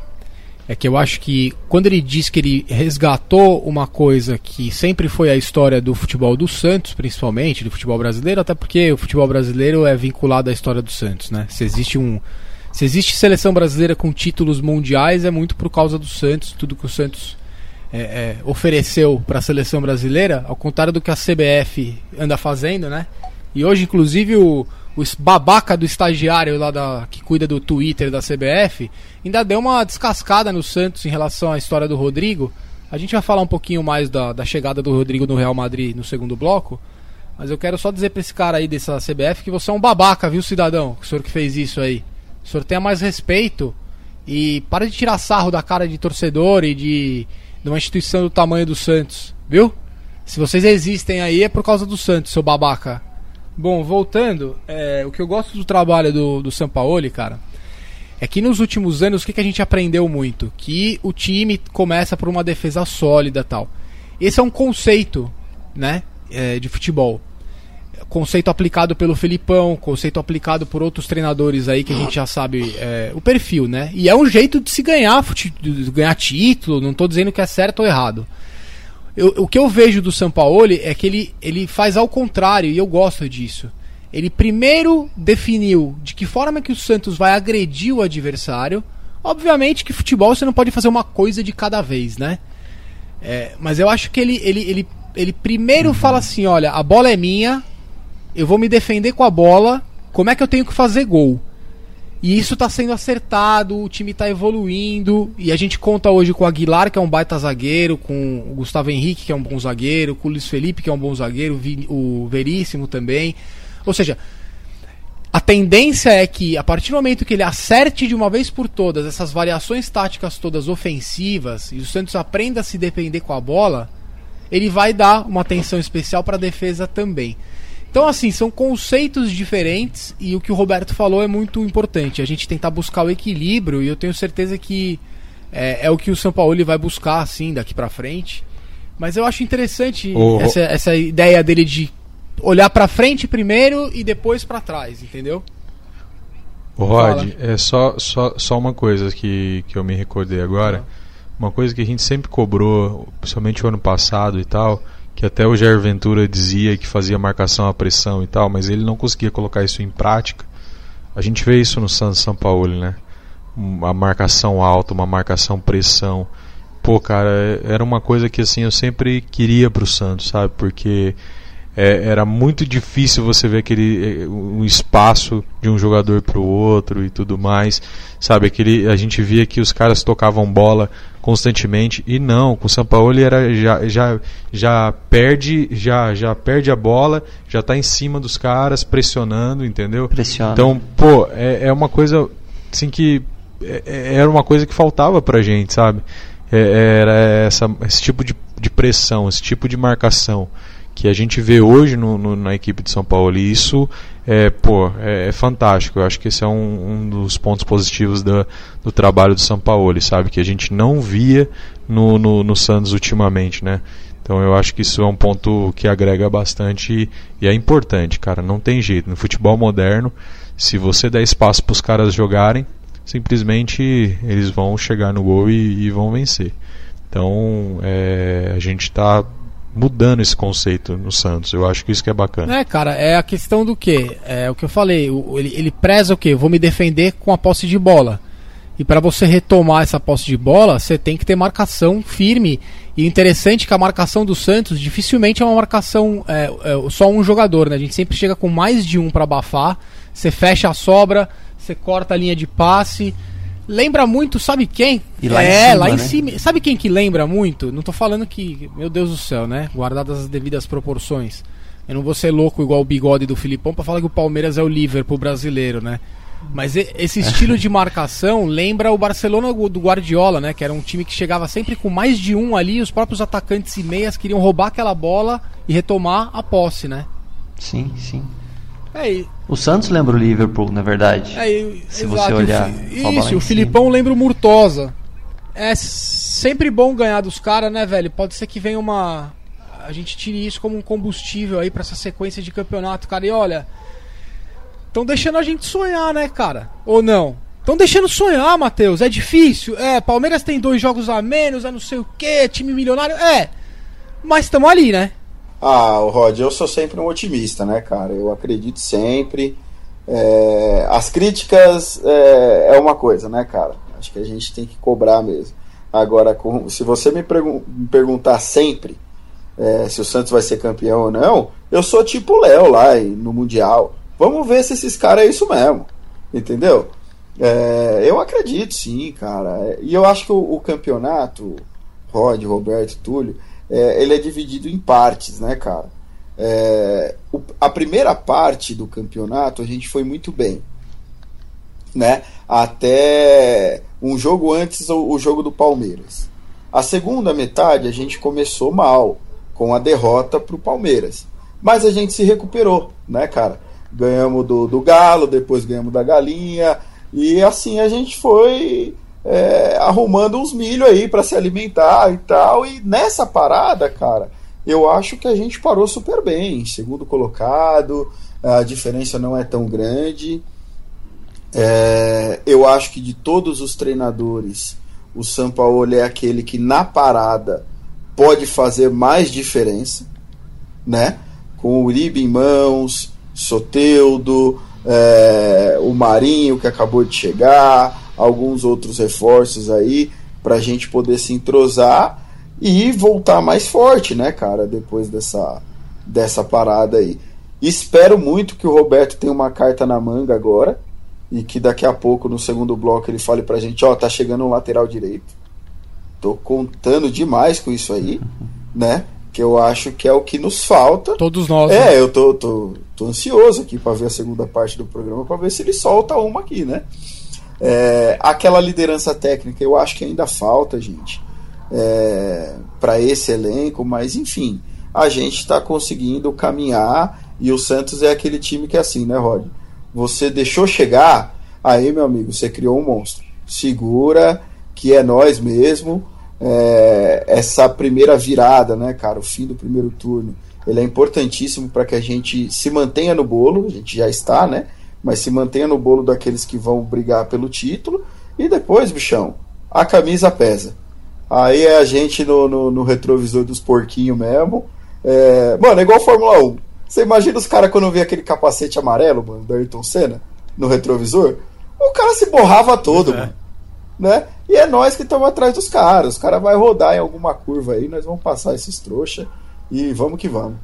É que eu acho que quando ele diz que ele resgatou uma coisa que sempre foi a história do futebol do Santos, principalmente, do futebol brasileiro, até porque o futebol brasileiro é vinculado à história do Santos, né? Se existe um, se existe seleção brasileira com títulos mundiais, é muito por causa do Santos, tudo que o Santos é, é, ofereceu para a seleção brasileira, ao contrário do que a CBF anda fazendo, né? E hoje, inclusive, o, o babaca do estagiário lá da, que cuida do Twitter da CBF ainda deu uma descascada no Santos em relação à história do Rodrigo. A gente vai falar um pouquinho mais da, da chegada do Rodrigo no Real Madrid no segundo bloco. Mas eu quero só dizer para esse cara aí dessa CBF que você é um babaca, viu, cidadão? O senhor que fez isso aí. O senhor tenha mais respeito e para de tirar sarro da cara de torcedor e de, de uma instituição do tamanho do Santos, viu? Se vocês existem aí é por causa do Santos, seu babaca. Bom, voltando, é, o que eu gosto do trabalho do, do Sampaoli, cara, é que nos últimos anos o que, que a gente aprendeu muito? Que o time começa por uma defesa sólida tal. Esse é um conceito, né, é, de futebol conceito aplicado pelo Felipão, conceito aplicado por outros treinadores aí que a gente já sabe é, o perfil, né? E é um jeito de se ganhar, de ganhar título, não estou dizendo que é certo ou errado. Eu, o que eu vejo do Sampaoli é que ele, ele faz ao contrário, e eu gosto disso. Ele primeiro definiu de que forma que o Santos vai agredir o adversário. Obviamente que futebol você não pode fazer uma coisa de cada vez, né? É, mas eu acho que ele, ele, ele, ele primeiro fala assim: olha, a bola é minha, eu vou me defender com a bola, como é que eu tenho que fazer gol? E isso está sendo acertado, o time está evoluindo. E a gente conta hoje com o Aguilar, que é um baita zagueiro, com o Gustavo Henrique, que é um bom zagueiro, com o Luiz Felipe, que é um bom zagueiro, o Veríssimo também. Ou seja, a tendência é que, a partir do momento que ele acerte de uma vez por todas essas variações táticas todas ofensivas e o Santos aprenda a se defender com a bola, ele vai dar uma atenção especial para a defesa também. Então, assim, são conceitos diferentes e o que o Roberto falou é muito importante. A gente tentar buscar o equilíbrio e eu tenho certeza que é, é o que o São Paulo vai buscar, assim, daqui para frente. Mas eu acho interessante oh, essa, essa ideia dele de olhar para frente primeiro e depois para trás, entendeu? O Rod, é só, só, só uma coisa que, que eu me recordei agora. Uma coisa que a gente sempre cobrou, principalmente o ano passado e tal, que até o Jair Ventura dizia que fazia marcação à pressão e tal, mas ele não conseguia colocar isso em prática. A gente vê isso no Santos São Paulo, né? Uma marcação alta, uma marcação pressão. Pô, cara, é, era uma coisa que assim eu sempre queria pro Santos, sabe? Porque é, era muito difícil você ver aquele é, um espaço de um jogador para o outro e tudo mais, sabe? Aquele, a gente via que os caras tocavam bola constantemente e não, com o São Paulo ele era já, já, já perde já já perde a bola, já está em cima dos caras pressionando, entendeu? Pressiona. Então, pô, é, é uma coisa assim que é, é era uma coisa que faltava pra gente, sabe? É, era essa, esse tipo de, de pressão, esse tipo de marcação que a gente vê hoje no, no, na equipe de São Paulo. E isso é, pô, é, é fantástico. Eu acho que esse é um, um dos pontos positivos da, do trabalho do São Paulo, sabe? Que a gente não via no, no, no Santos ultimamente, né? Então eu acho que isso é um ponto que agrega bastante e, e é importante, cara. Não tem jeito. No futebol moderno, se você der espaço para os caras jogarem, simplesmente eles vão chegar no gol e, e vão vencer. Então é, a gente está mudando esse conceito no Santos. Eu acho que isso que é bacana. É, cara, é a questão do quê? É o que eu falei. ele, ele preza o quê? Eu vou me defender com a posse de bola. E para você retomar essa posse de bola, você tem que ter marcação firme. E interessante que a marcação do Santos dificilmente é uma marcação é, é, só um jogador, né? A gente sempre chega com mais de um para abafar. Você fecha a sobra, você corta a linha de passe. Lembra muito, sabe quem? E lá em é, cima, lá em né? cima. Sabe quem que lembra muito? Não tô falando que, meu Deus do céu, né? Guardadas as devidas proporções. Eu não vou ser louco igual o bigode do Filipão pra falar que o Palmeiras é o Liverpool brasileiro, né? Mas esse estilo de marcação *laughs* lembra o Barcelona do Guardiola, né? Que era um time que chegava sempre com mais de um ali, os próprios atacantes e meias queriam roubar aquela bola e retomar a posse, né? Sim, sim. É, O Santos lembra o Liverpool, na verdade. é, e- Se exato, você olhar Isso, o Filipão lembra o Murtosa. É sempre bom ganhar dos caras, né, velho? Pode ser que venha uma. A gente tire isso como um combustível aí pra essa sequência de campeonato, cara. E olha. Estão deixando a gente sonhar, né, cara? Ou não? Estão deixando sonhar, Matheus. É difícil. É, Palmeiras tem dois jogos a menos, é não sei o quê, time milionário. É. Mas estamos ali, né? Ah, Rod, eu sou sempre um otimista, né, cara? Eu acredito sempre. É, as críticas é, é uma coisa, né, cara? Acho que a gente tem que cobrar mesmo. Agora, com- se você me, pergun- me perguntar sempre é, se o Santos vai ser campeão ou não, eu sou tipo Léo lá no Mundial. Vamos ver se esses caras é isso mesmo. Entendeu? É, eu acredito sim, cara. E eu acho que o, o campeonato, Rod, Roberto, Túlio, é, ele é dividido em partes, né, cara? É, o- a primeira parte do campeonato a gente foi muito bem, né? Até um jogo antes, o, o jogo do Palmeiras. A segunda metade a gente começou mal, com a derrota pro Palmeiras. Mas a gente se recuperou, né, cara? Ganhamos do, do Galo, depois ganhamos da Galinha, e assim a gente foi é, arrumando uns milho aí para se alimentar e tal. E nessa parada, cara, eu acho que a gente parou super bem. Segundo colocado, a diferença não é tão grande. É, eu acho que de todos os treinadores, o Sampaoli é aquele que na parada pode fazer mais diferença, né? Com o Uribe em mãos, Soteudo, é, o Marinho que acabou de chegar, alguns outros reforços aí para a gente poder se entrosar e voltar mais forte, né, cara? Depois dessa dessa parada aí. Espero muito que o Roberto tenha uma carta na manga agora e que daqui a pouco no segundo bloco ele fale pra gente, ó, tá chegando um lateral direito. Tô contando demais com isso aí, *laughs* né? Que eu acho que é o que nos falta. Todos nós. né? É, eu tô, tô, tô ansioso aqui pra ver a segunda parte do programa pra ver se ele solta uma aqui, né? É, aquela liderança técnica, eu acho que ainda falta, gente, é, para esse elenco, mas enfim, a gente está conseguindo caminhar e o Santos é aquele time que é assim, né, Rod? Você deixou chegar, aí, meu amigo, você criou um monstro. Segura, que é nós mesmo. É, essa primeira virada, né, cara, o fim do primeiro turno, ele é importantíssimo para que a gente se mantenha no bolo, a gente já está, né? Mas se mantenha no bolo daqueles que vão brigar pelo título. E depois, bichão, a camisa pesa. Aí é a gente no, no, no retrovisor dos porquinhos mesmo. É, mano, é igual Fórmula 1. Você imagina os caras quando vê aquele capacete amarelo, mano, da Ayrton Senna, no retrovisor? O cara se borrava todo, mano. Né? E é nós que estamos atrás dos caras. Os caras vai rodar em alguma curva aí, nós vamos passar esses trouxa e vamos que vamos.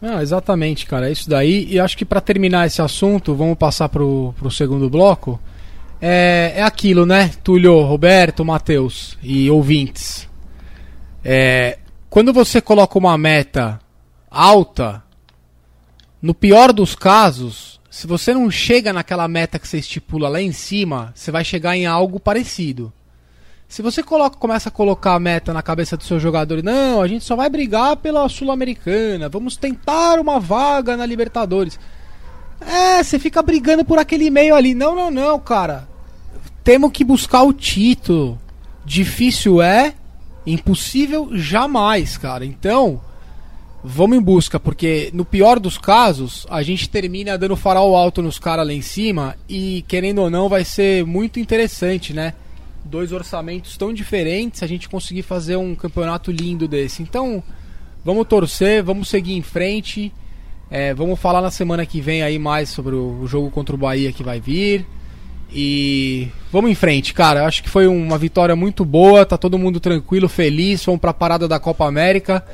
Ah, exatamente, cara. É isso daí. E acho que pra terminar esse assunto, vamos passar pro, pro segundo bloco. É, é aquilo, né? Túlio, Roberto, Matheus e ouvintes. É, quando você coloca uma meta alta, no pior dos casos, se você não chega naquela meta que você estipula lá em cima, você vai chegar em algo parecido. Se você coloca, começa a colocar a meta na cabeça do seu jogador, não, a gente só vai brigar pela Sul-Americana, vamos tentar uma vaga na Libertadores. É, você fica brigando por aquele meio ali. Não, não, não, cara. Temos que buscar o título. Difícil é, impossível jamais, cara. Então, vamos em busca, porque no pior dos casos, a gente termina dando farol alto nos caras lá em cima e, querendo ou não, vai ser muito interessante, né? Dois orçamentos tão diferentes, a gente conseguir fazer um campeonato lindo desse. Então, vamos torcer, vamos seguir em frente. É, vamos falar na semana que vem aí mais sobre o, jogo contra o Bahia que vai vir. E vamos em frente, cara. Acho que foi uma vitória muito boa. Tá todo mundo tranquilo, feliz. Vamos pra parada da Copa América.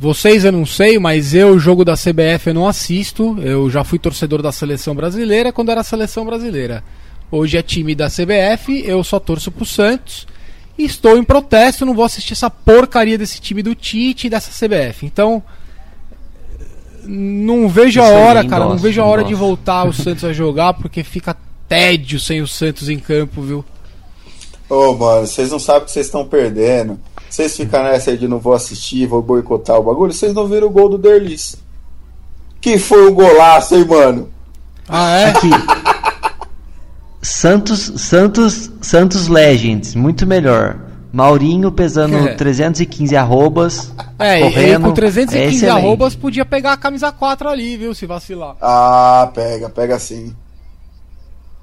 Vocês eu não sei, mas eu, o jogo da CBF, eu não assisto. Eu já fui torcedor da seleção brasileira quando era seleção brasileira. Hoje é time da CBF, eu só torço pro Santos. E estou em protesto, não vou assistir essa porcaria desse time do Tite e dessa CBF. Então, não vejo a Isso aí, hora, cara. Não vejo a hora de voltar o *laughs* Santos a jogar, porque fica tédio sem o Santos em campo, viu? Ô, mano, vocês não sabem o que vocês estão perdendo. Vocês ficam nessa aí de não vou assistir, vou boicotar o bagulho. Vocês não viram o gol do Derlis. Que foi um golaço, hein, mano? Ah, é? Santos, Santos, Santos Legends, muito melhor. Maurinho pesando É. 315 arrobas. *laughs* É, ele correndo, com 315 é arrobas podia pegar a camisa 4 ali, viu? Se vacilar. Ah, pega, pega sim.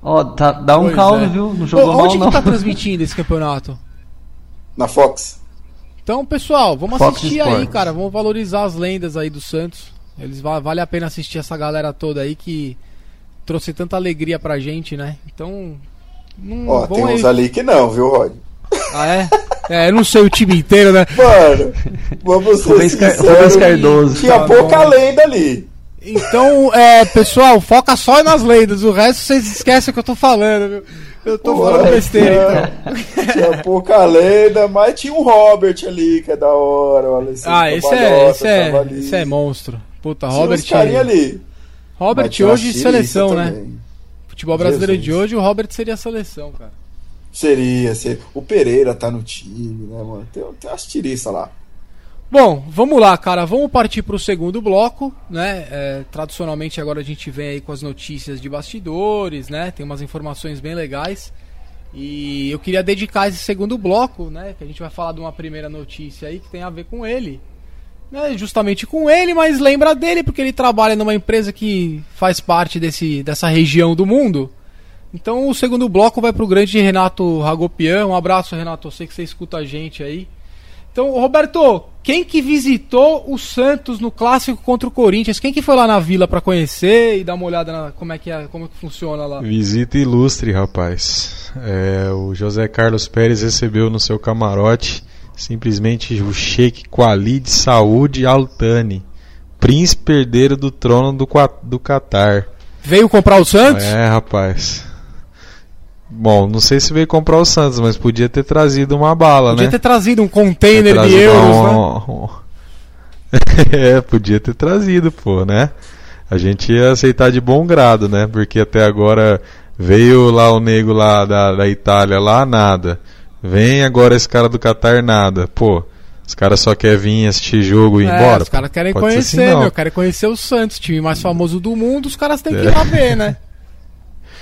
Ó, tá- dá um Pois caldo, é. viu? Não Ô, jogou mal, onde não. que tá transmitindo esse campeonato? Na Fox. Então, pessoal, vamos Fox assistir aí, Sports. cara. Vamos valorizar as lendas aí do Santos. Eles va- vale a pena assistir essa galera toda aí que trouxe tanta alegria pra gente, né? Então, não, Ó, tem vamos uns aí. ali que não, viu, Rod? Ah, é? É, eu não sei o time inteiro, né? Mano, vamos ser Rubens Cardoso. Tinha Tá pouca bom. lenda ali. Então, é, pessoal, foca só nas lendas. O resto vocês esquecem o que eu tô falando, viu? Eu tô Pô, falando besteira, tinha- então. Tinha pouca lenda, mas tinha o Robert ali, que é da hora. O Alessandro Ah, esse é, esse é, esse é monstro. Puta, Tinha Robert. carinha ali. Robert hoje seleção, né? também. Futebol brasileiro Jesus. de hoje, o Robert seria seleção, cara. Seria, seria. O Pereira tá no time, né, mano? Tem, tem umas tiristas lá. Bom, vamos lá, cara. Vamos partir para o segundo bloco, né? É, tradicionalmente agora a gente vem aí com as notícias de bastidores, né? Tem umas informações bem legais. E eu queria dedicar esse segundo bloco, né? Que a gente vai falar de uma primeira notícia aí que tem a ver com ele. Né, justamente com ele, mas lembra dele porque ele trabalha numa empresa que faz parte desse, dessa região do mundo. Então o segundo bloco vai pro grande Renato Ragopian. Um abraço, Renato. Eu sei que você escuta a gente aí. Então, Roberto, quem que visitou o Santos no clássico contra o Corinthians? Quem que foi lá na vila pra conhecer e dar uma olhada na como é que é, como que funciona lá? Visita ilustre, rapaz. É, o José Carlos Pérez recebeu no seu camarote simplesmente o Sheik Khalid Saúde Altani, príncipe herdeiro do trono do, do Catar. Veio comprar o Santos? É, rapaz. Bom, não sei se veio comprar o Santos, mas podia ter trazido uma bala, Podia né? ter trazido um container de trazido euros, né? um- *laughs* é, podia ter trazido, pô, né? A gente ia aceitar de bom grado, né? Porque até agora veio lá o nego lá da, da Itália, lá nada. Vem agora esse cara do Catar, nada. Pô, os caras só querem vir assistir jogo e ir É, embora. os caras querem Pode conhecer, assim, meu. Querem conhecer o Santos, time mais famoso do mundo. Os caras têm que É. ir lá ver, né?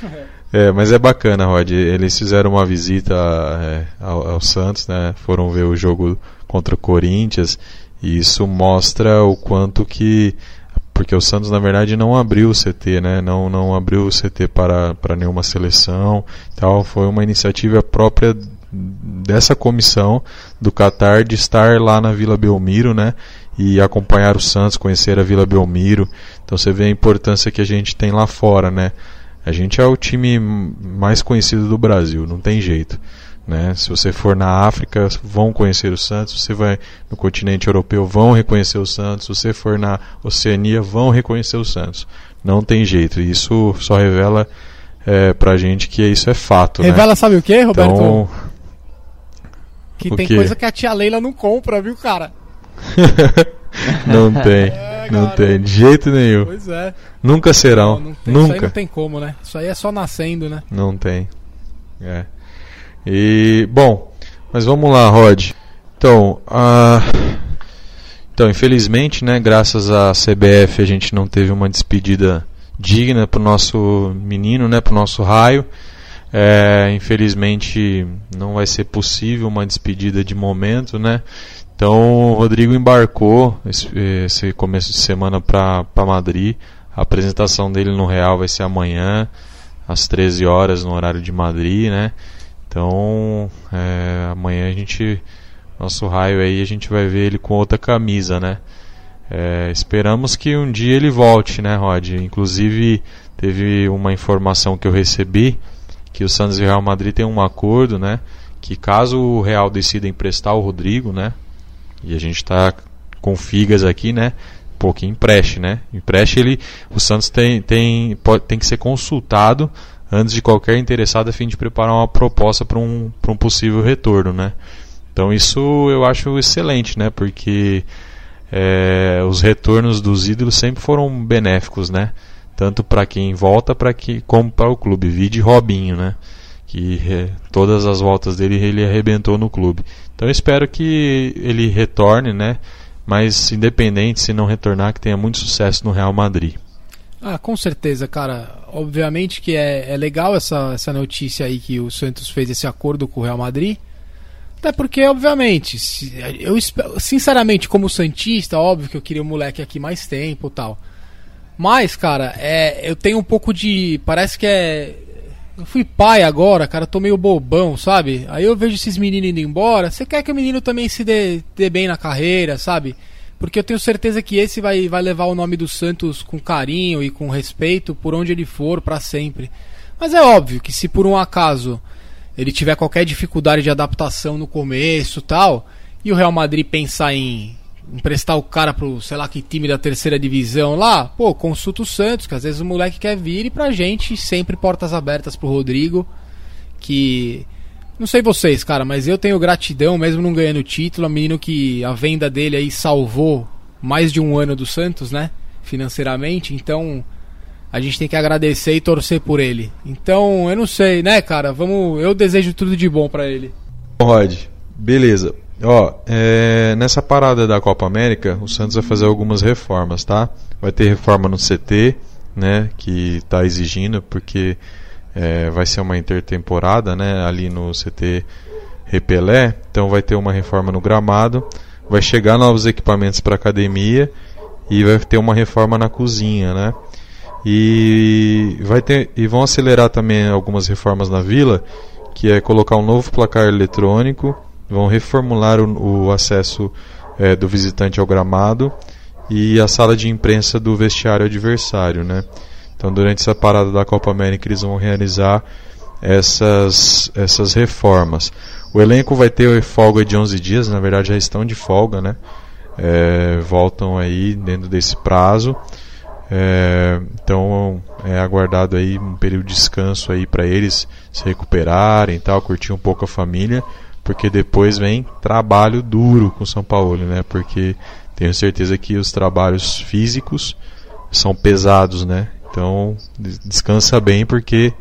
*laughs* É, mas é bacana, Rod. Eles fizeram uma visita é, ao, ao Santos, né? Foram ver o jogo contra o Corinthians e isso mostra o quanto que porque o Santos na verdade não abriu o CT, né? Não não abriu o CT para, para nenhuma seleção, tal. Foi uma iniciativa própria dessa comissão do Qatar de estar lá na Vila Belmiro, né? E acompanhar o Santos, conhecer a Vila Belmiro. Então você vê a importância que a gente tem lá fora, né? A gente é o time mais conhecido do Brasil, não tem jeito. Né? Se você for na África, vão conhecer o Santos. Se você vai no continente europeu, vão reconhecer o Santos. Se você for na Oceania, vão reconhecer o Santos. Não tem jeito. Isso só revela é, pra gente que isso é fato. Revela, sabe o que, né? Roberto? Então, que o tem quê? coisa que a tia Leila não compra, viu, cara? *laughs* não tem. É, não tem, de jeito nenhum. Pois é. Nunca serão. Não, não tem, Isso aí Nunca. não tem como, né? Isso aí é só nascendo, né? Não tem. É. E bom, mas vamos lá, Rod. Então, ah, então, infelizmente, né, graças à CBF a gente não teve uma despedida digna pro nosso menino, né, pro nosso raio. É, infelizmente não vai ser possível uma despedida de momento, né? Então o Rodrigo embarcou esse, esse começo de semana para Madrid. A apresentação dele no Real vai ser amanhã, às 13 horas, no horário de Madrid, né? Então é, amanhã a gente. Nosso raio aí a gente vai ver ele com outra camisa, né? É, esperamos que um dia ele volte, né, Rod? Inclusive, teve uma informação que eu recebi que o Santos e o Real Madrid têm um acordo, né? Que caso o Real decida emprestar o Rodrigo, né? E a gente está com figas aqui, né? Pô, empreste, né? Empreste ele. O Santos tem, tem, pode, tem que ser consultado antes de qualquer interessado a fim de preparar uma proposta para um, um possível retorno, né? Então isso eu acho excelente, né? Porque é, os retornos dos ídolos sempre foram benéficos, né? Tanto para quem volta para que como para o clube. Vide Robinho, né? Que todas as voltas dele ele arrebentou no clube. Então eu espero que ele retorne, né? Mas independente se não retornar, que tenha muito sucesso no Real Madrid. Ah, com certeza, cara. Obviamente que é, é legal essa, essa notícia aí que o Santos fez esse acordo com o Real Madrid. Até porque, obviamente, eu sinceramente, como Santista, óbvio que eu queria o um moleque aqui mais tempo tal. Mas, cara, é, eu tenho um pouco de. Parece que é. Eu fui pai agora, cara, tô meio bobão, sabe? Aí eu vejo esses meninos indo embora. Você quer que o menino também se dê, dê bem na carreira, sabe? Porque eu tenho certeza que esse vai, vai levar o nome do Santos com carinho e com respeito por onde ele for para sempre. Mas é óbvio que se por um acaso ele tiver qualquer dificuldade de adaptação no começo tal, e o Real Madrid pensar em emprestar o cara pro, sei lá que time da terceira divisão lá, pô, consulta o Santos, que às vezes o moleque quer vir e pra gente sempre portas abertas pro Rodrigo, que não sei vocês, cara, mas eu tenho gratidão, mesmo não ganhando título, a menino que a venda dele aí salvou mais de um ano do Santos, né? Financeiramente, então a gente tem que agradecer e torcer por ele. Então, eu não sei, né, cara? Vamos, eu desejo tudo de bom para ele. Rod, beleza. Ó, é, nessa parada da Copa América, o Santos vai fazer algumas reformas, tá? Vai ter reforma no CT, né? Que está exigindo, porque é, vai ser uma intertemporada, né? Ali no CT Repelé. Então vai ter uma reforma no gramado. Vai chegar novos equipamentos para academia e vai ter uma reforma na cozinha, né? E, vai ter, e vão acelerar também algumas reformas na vila, que é colocar um novo placar eletrônico, vão reformular o, o acesso é, do visitante ao gramado e a sala de imprensa do vestiário adversário, né? Então, durante essa parada da Copa América, eles vão realizar essas, essas reformas. O elenco vai ter folga de 11 dias, na verdade já estão de folga, né? É, voltam aí dentro desse prazo. É, então é aguardado aí um período de descanso aí para eles se recuperarem, tal, curtir um pouco a família, porque depois vem trabalho duro com São Paulo, né? Porque tenho certeza que os trabalhos físicos são pesados, né? Então descansa bem porque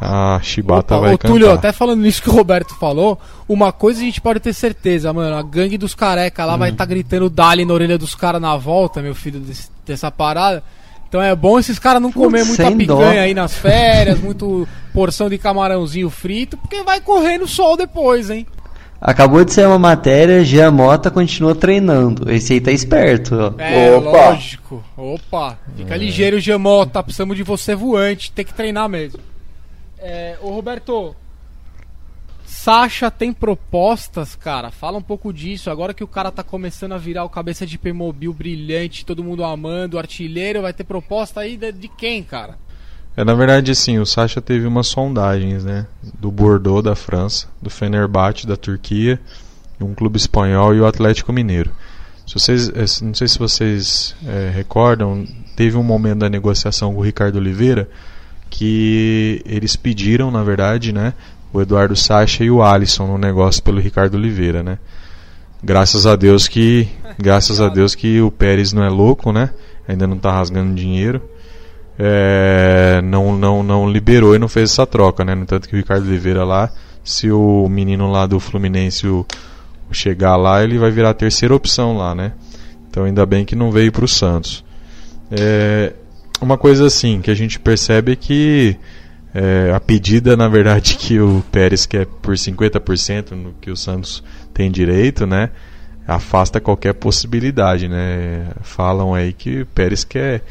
a Chibata Opa, vai ô, cantar. Túlio, até falando nisso que o Roberto falou, uma coisa a gente pode ter certeza, mano, a gangue dos careca lá hum. vai estar tá gritando Dali na orelha dos caras na volta, meu filho, desse, dessa parada. Então é bom esses caras não comer muita picanha dó. aí nas férias, muito porção de camarãozinho frito, porque vai correr no sol depois, hein? Acabou de ser uma matéria, Jean Mota continua treinando. Esse aí tá esperto, ó. É, Opa. lógico. Opa, fica ligeiro, Jean Mota. Precisamos de você voante, tem que treinar mesmo. É, ô Roberto, Sasha tem propostas, cara. Fala um pouco disso. Agora que o cara tá começando a virar o cabeça de Playmobil brilhante, todo mundo amando, artilheiro, vai ter proposta aí de, de quem, cara? É, na verdade, sim, o Sasha teve umas sondagens, né? Do Bordeaux, da França, do Fenerbahçe, da Turquia, um clube espanhol e o Atlético Mineiro. Se vocês, é, não sei se vocês é, recordam, teve um momento da negociação com o Ricardo Oliveira que eles pediram, na verdade, né, o Eduardo Sacha e o Alisson no negócio pelo Ricardo Oliveira, né? Graças a Deus que *laughs* graças a Deus que o Pérez não é louco, né? Ainda não está rasgando dinheiro. É, não, não, não liberou e não fez essa troca, né? No tanto que o Ricardo Oliveira lá, se o menino lá do Fluminense o, chegar lá, ele vai virar a terceira opção lá, né? Então ainda bem que não veio para o Santos. É, uma coisa assim que a gente percebe é que é, a pedida, na verdade, *laughs* que o Pérez quer por 50% no que o Santos tem direito, né? Afasta qualquer possibilidade, né? Falam aí que o Pérez quer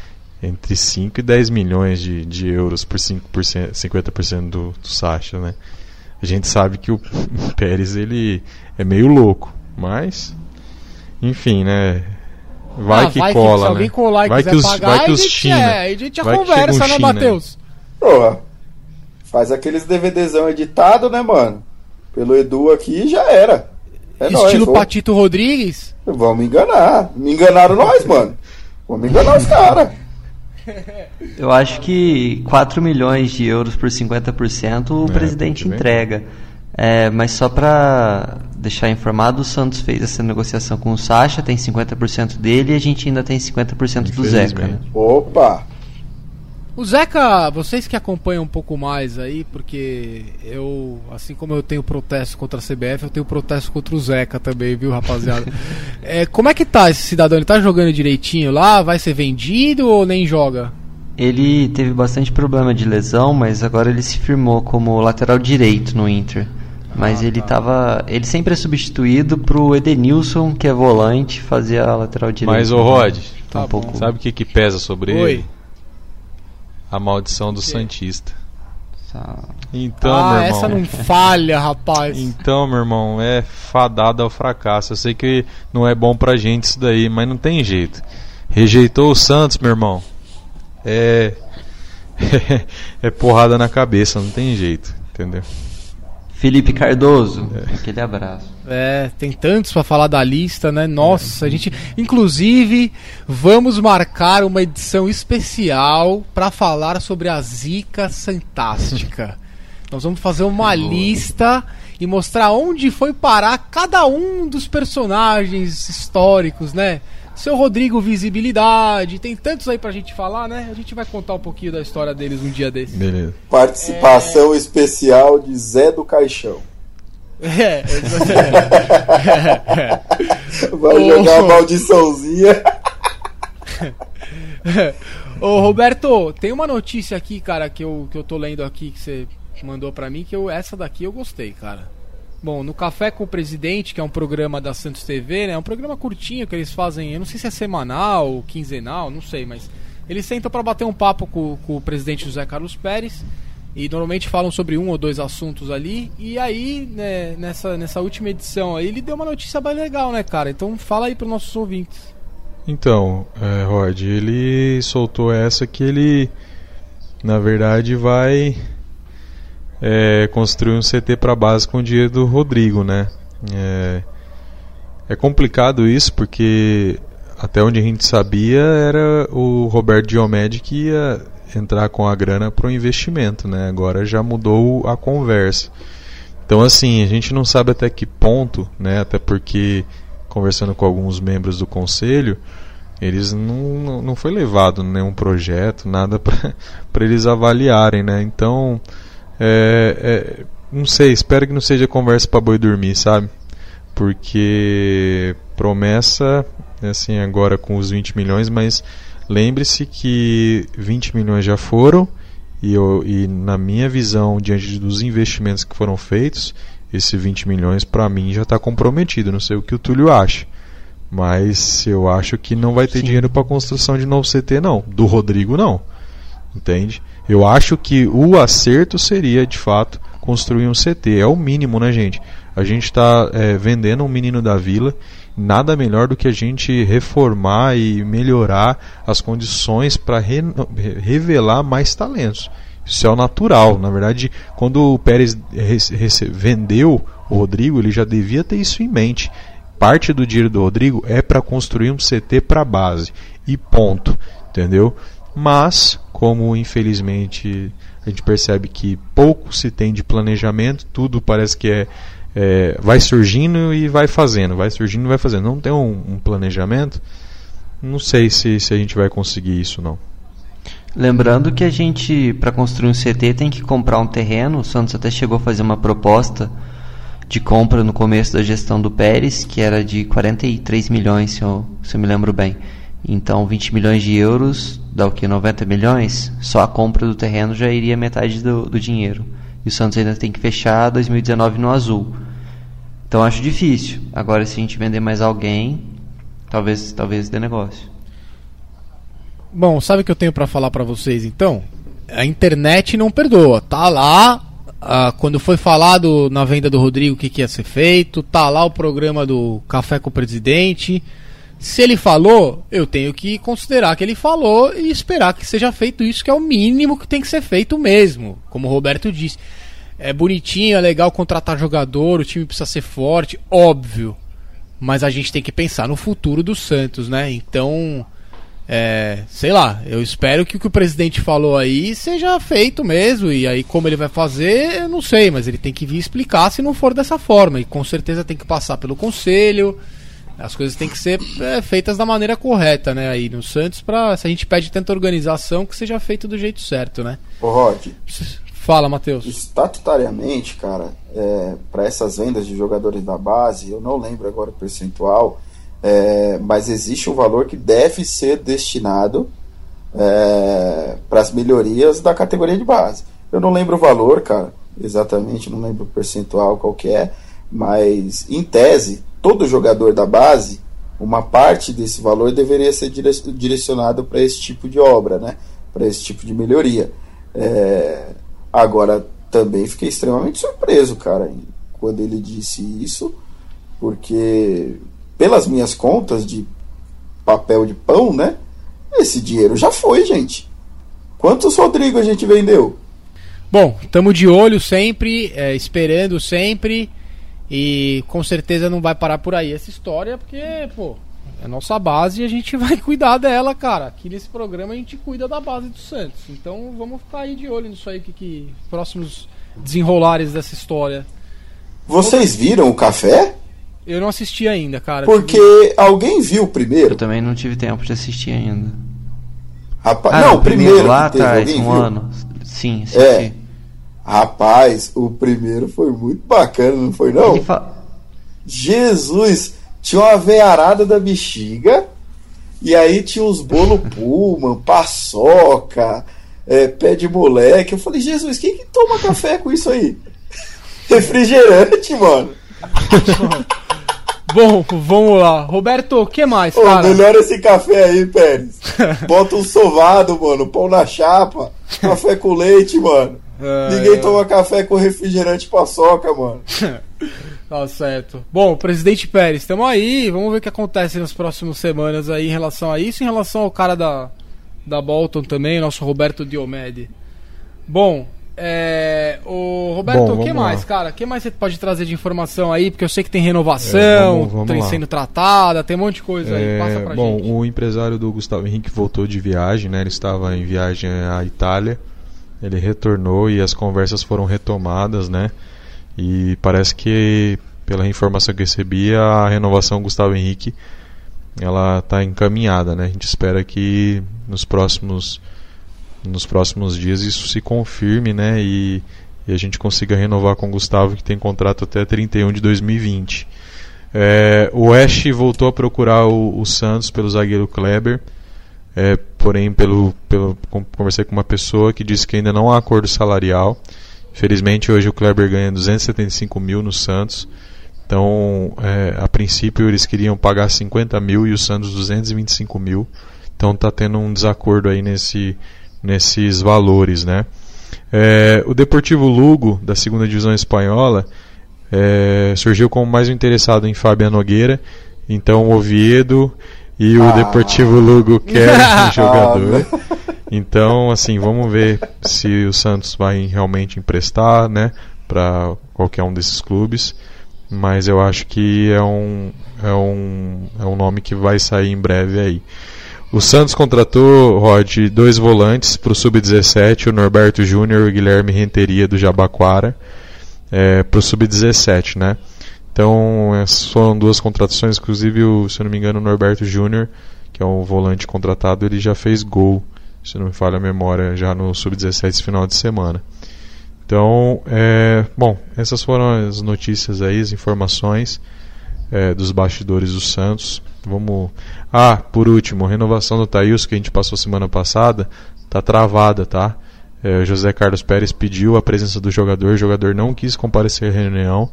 entre 5 e 10 milhões de, de euros por 5%, 50% do, do Sacha, né? A gente sabe que o *laughs* Pérez ele é meio louco, mas enfim, né? Vai Ah, que vai cola, se né? alguém colar e vai quiser que os, pagar, vai que a os gente, China. é, a gente já Vai que conversa, um né. Matheus? Porra. Faz aqueles DVDzão editado, né, mano? Pelo Edu aqui já era. É nóis, Estilo vamos- Patito Rodrigues. Vamos enganar. Me enganaram nós, mano. Vamos enganar os caras. Eu acho que 4 milhões de euros por 50% o É, presidente entrega. É, mas só pra deixar informado, o Santos fez essa negociação com o Sacha, tem 50% dele e a gente ainda tem 50% do Zeca. Né? Opa. O Zeca, vocês que acompanham um pouco mais aí, porque eu, assim como eu tenho protesto contra a CBF, eu tenho protesto contra o Zeca também, viu, rapaziada? *laughs* É, como é que tá esse cidadão? Ele tá jogando direitinho lá? Vai ser vendido ou nem joga? Ele teve bastante problema de lesão, mas agora ele se firmou como lateral direito no Inter. Mas Ah, ele tá. tava. Ele sempre é substituído pro Edenilson, que é volante, fazer a lateral direita. Mas, ô Rod, Tá um Tá pouco. sabe o que, que pesa sobre Oi. ele? A maldição do Santista. Então, ah, meu irmão. essa não falha, rapaz. Então, meu irmão, é fadado ao fracasso. Eu sei que não é bom pra gente isso daí, mas não tem jeito. Rejeitou o Santos, meu irmão. É. *laughs* é porrada na cabeça, não tem jeito, entendeu? Felipe Cardoso, aquele abraço. É, tem tantos pra falar da lista, né? Nossa, a gente. Inclusive, vamos marcar uma edição especial pra falar sobre a Zica Fantástica. *laughs* Nós vamos fazer uma lista e mostrar onde foi parar cada um dos personagens históricos, né? Seu Rodrigo Visibilidade, tem tantos aí pra gente falar, né? A gente vai contar um pouquinho da história deles um dia desse. Beleza. Participação especial de Zé do Caixão. É, Vai Ô. jogar a maldiçãozinha. *laughs* Ô Roberto, tem uma notícia aqui, cara, que eu, que eu tô lendo aqui que você mandou pra mim, que eu, essa daqui eu gostei, cara. Bom, no Café com o Presidente, que é um programa da Santos TV, né? É um programa curtinho que eles fazem, eu não sei se é semanal ou quinzenal, não sei, mas eles sentam pra bater um papo com, com o presidente José Carlos Pérez e normalmente falam sobre um ou dois assuntos ali. E aí, né, nessa, nessa última edição aí, ele deu uma notícia bem legal, né, cara? Então fala aí pros nossos ouvintes. Então, é, Rod, ele soltou essa que ele, na verdade, vai é, construir um CT para base com o dinheiro do Rodrigo, né? É, é complicado isso porque até onde a gente sabia era o Roberto Diomed que ia entrar com a grana para o investimento, né? Agora já mudou a conversa. Então, assim, a gente não sabe até que ponto, né? Até porque conversando com alguns membros do conselho, eles não, não, foi levado nenhum projeto, nada *laughs* para eles avaliarem, né? Então, é, é, não sei, espero que não seja conversa para boi dormir, sabe? Porque promessa, assim, agora com os 20 milhões, mas lembre-se que 20 milhões já foram e, eu, e na minha visão, diante dos investimentos que foram feitos, esse 20 milhões para mim já está comprometido. Não sei o que o Túlio acha. Mas eu acho que não vai ter Sim. dinheiro para construção de novo CT, não. Do Rodrigo, não. Entende? Eu acho que o acerto seria, de fato, construir um CT. É o mínimo, né, gente? A gente está vendendo um menino da vila. Nada melhor do que a gente reformar e melhorar as condições para revelar mais talentos. Isso é o natural. Na verdade, quando o Pérez vendeu o Rodrigo, ele já devia ter isso em mente. Parte do dinheiro do Rodrigo é para construir um CT para base. E ponto. Entendeu? Mas, como infelizmente a gente percebe que pouco se tem de planejamento, tudo parece que é, é, vai surgindo e vai fazendo, vai surgindo e vai fazendo. Não tem um, um planejamento. Não sei se, se a gente vai conseguir isso não. Lembrando que a gente, para construir um CT, tem que comprar um terreno. O Santos até chegou a fazer uma proposta de compra no começo da gestão do Pérez, que era de 43 milhões, se eu, se eu me lembro bem. Então, 20 milhões de euros dá o que? 90 milhões? Só a compra do terreno já iria metade do, do dinheiro. E o Santos ainda tem que fechar 2019 no azul. Então, acho difícil. Agora, se a gente vender mais alguém, talvez, talvez dê negócio. Bom, sabe o que eu tenho pra falar pra vocês então? A internet não perdoa. Tá lá, ah, quando foi falado na venda do Rodrigo o que, que ia ser feito, tá lá o programa do Café com o Presidente. Se ele falou, eu tenho que considerar que ele falou e esperar que seja feito isso, que é o mínimo que tem que ser feito mesmo, como o Roberto disse. É bonitinho, é legal contratar jogador, o time precisa ser forte, óbvio. Mas a gente tem que pensar no futuro do Santos, né? Então, é, sei lá, eu espero que o que o presidente falou aí seja feito mesmo. E aí, como ele vai fazer, eu não sei, mas ele tem que vir explicar se não for dessa forma. E com certeza tem que passar pelo conselho. As coisas têm que ser é, feitas da maneira correta, né? Aí no Santos, pra, se a gente pede tanta organização, que seja feito do jeito certo, né? Ô, Rod. Fala, Matheus. Estatutariamente, cara, é, para essas vendas de jogadores da base, eu não lembro agora o percentual é, mas existe um valor que deve ser destinado é, para as melhorias da categoria de base. Eu não lembro o valor, cara, exatamente, não lembro o percentual qual que é, mas em tese, todo jogador da base, uma parte desse valor deveria ser direcionado para esse tipo de obra, né? para esse tipo de melhoria. É, agora, também fiquei extremamente surpreso, cara, quando ele disse isso, porque pelas minhas contas de papel de pão, né? Esse dinheiro já foi, gente. Quantos Rodrigo a gente vendeu? Bom, estamos de olho sempre, é, esperando sempre. E com certeza não vai parar por aí essa história, porque, pô, é nossa base e a gente *laughs* vai cuidar dela, cara. Aqui nesse programa a gente cuida da base do Santos. Então vamos ficar aí de olho nisso aí, que, que próximos desenrolares dessa história. Vocês viram o café? Eu não assisti ainda, cara. Porque alguém viu o primeiro? Eu também não tive tempo de assistir ainda. Rapaz, ah, não, o primeiro, primeiro lá atrás, um viu? ano. Sim, assisti. É. Rapaz, o primeiro foi muito bacana, não foi não? Fa... Jesus, tinha uma veiarada da bexiga e aí tinha uns bolo Pullman, *laughs* paçoca, é, pé de moleque. Eu falei, Jesus, quem que toma café com isso aí? *laughs* Refrigerante, mano. Bom, vamos lá. Roberto, o que mais, Ô, cara? Melhora esse café aí, Pérez. *laughs* Bota um sovado, mano. Pão na chapa. Café com leite, mano. É, *laughs* Ninguém é... toma café com refrigerante paçoca, mano. *laughs* tá certo. Bom, presidente Pérez, estamos aí. Vamos ver o que acontece nas próximas semanas aí em relação a isso. Em relação ao cara da, da Bolton também, nosso Roberto Diomede. Bom, é, o Roberto, o que mais, lá. cara? O que mais você pode trazer de informação aí? Porque eu sei que tem renovação, é, vamos, vamos tem sendo tratada, tem um monte de coisa aí. É, Passa pra bom, gente. o empresário do Gustavo Henrique voltou de viagem, né? Ele estava em viagem à Itália. Ele retornou e as conversas foram retomadas, né? E parece que, pela informação que recebi, a renovação Gustavo Henrique ela está encaminhada, né? A gente espera que nos próximos nos próximos dias isso se confirme, né? E, e a gente consiga renovar com o Gustavo, que tem contrato até 31 de 2020. É, o West voltou a procurar o, o Santos pelo zagueiro Kleber, é, porém, pelo, pelo, conversei com uma pessoa que disse que ainda não há acordo salarial. Infelizmente, hoje o Kleber ganha 275 mil no Santos. Então, é, a princípio, eles queriam pagar 50 mil e o Santos 225 mil. Então, está tendo um desacordo aí nesse, nesses valores, né? É, o Deportivo Lugo, da segunda divisão espanhola, é, surgiu como mais interessado em Fabiano Nogueira, então o Oviedo e o ah. Deportivo Lugo querem *laughs* um jogador. Então, assim, vamos ver se o Santos vai realmente emprestar, né, para qualquer um desses clubes. Mas eu acho que é um, é um, é um nome que vai sair em breve aí. O Santos contratou, Rod, dois volantes para o Sub-17, o Norberto Júnior e o Guilherme Renteria do Jabaquara, é, para o Sub-17, né? Então, foram duas contratações, inclusive, o, se eu não me engano, o Norberto Júnior, que é um volante contratado, ele já fez gol, se não me falha a memória, já no Sub-17 esse final de semana. Então, é, bom, essas foram as notícias aí, as informações é, dos bastidores do Santos. Vamos. Ah, por último, renovação do Thaís que a gente passou semana passada, tá travada, tá? É, José Carlos Pérez pediu a presença do jogador, o jogador não quis comparecer à reunião,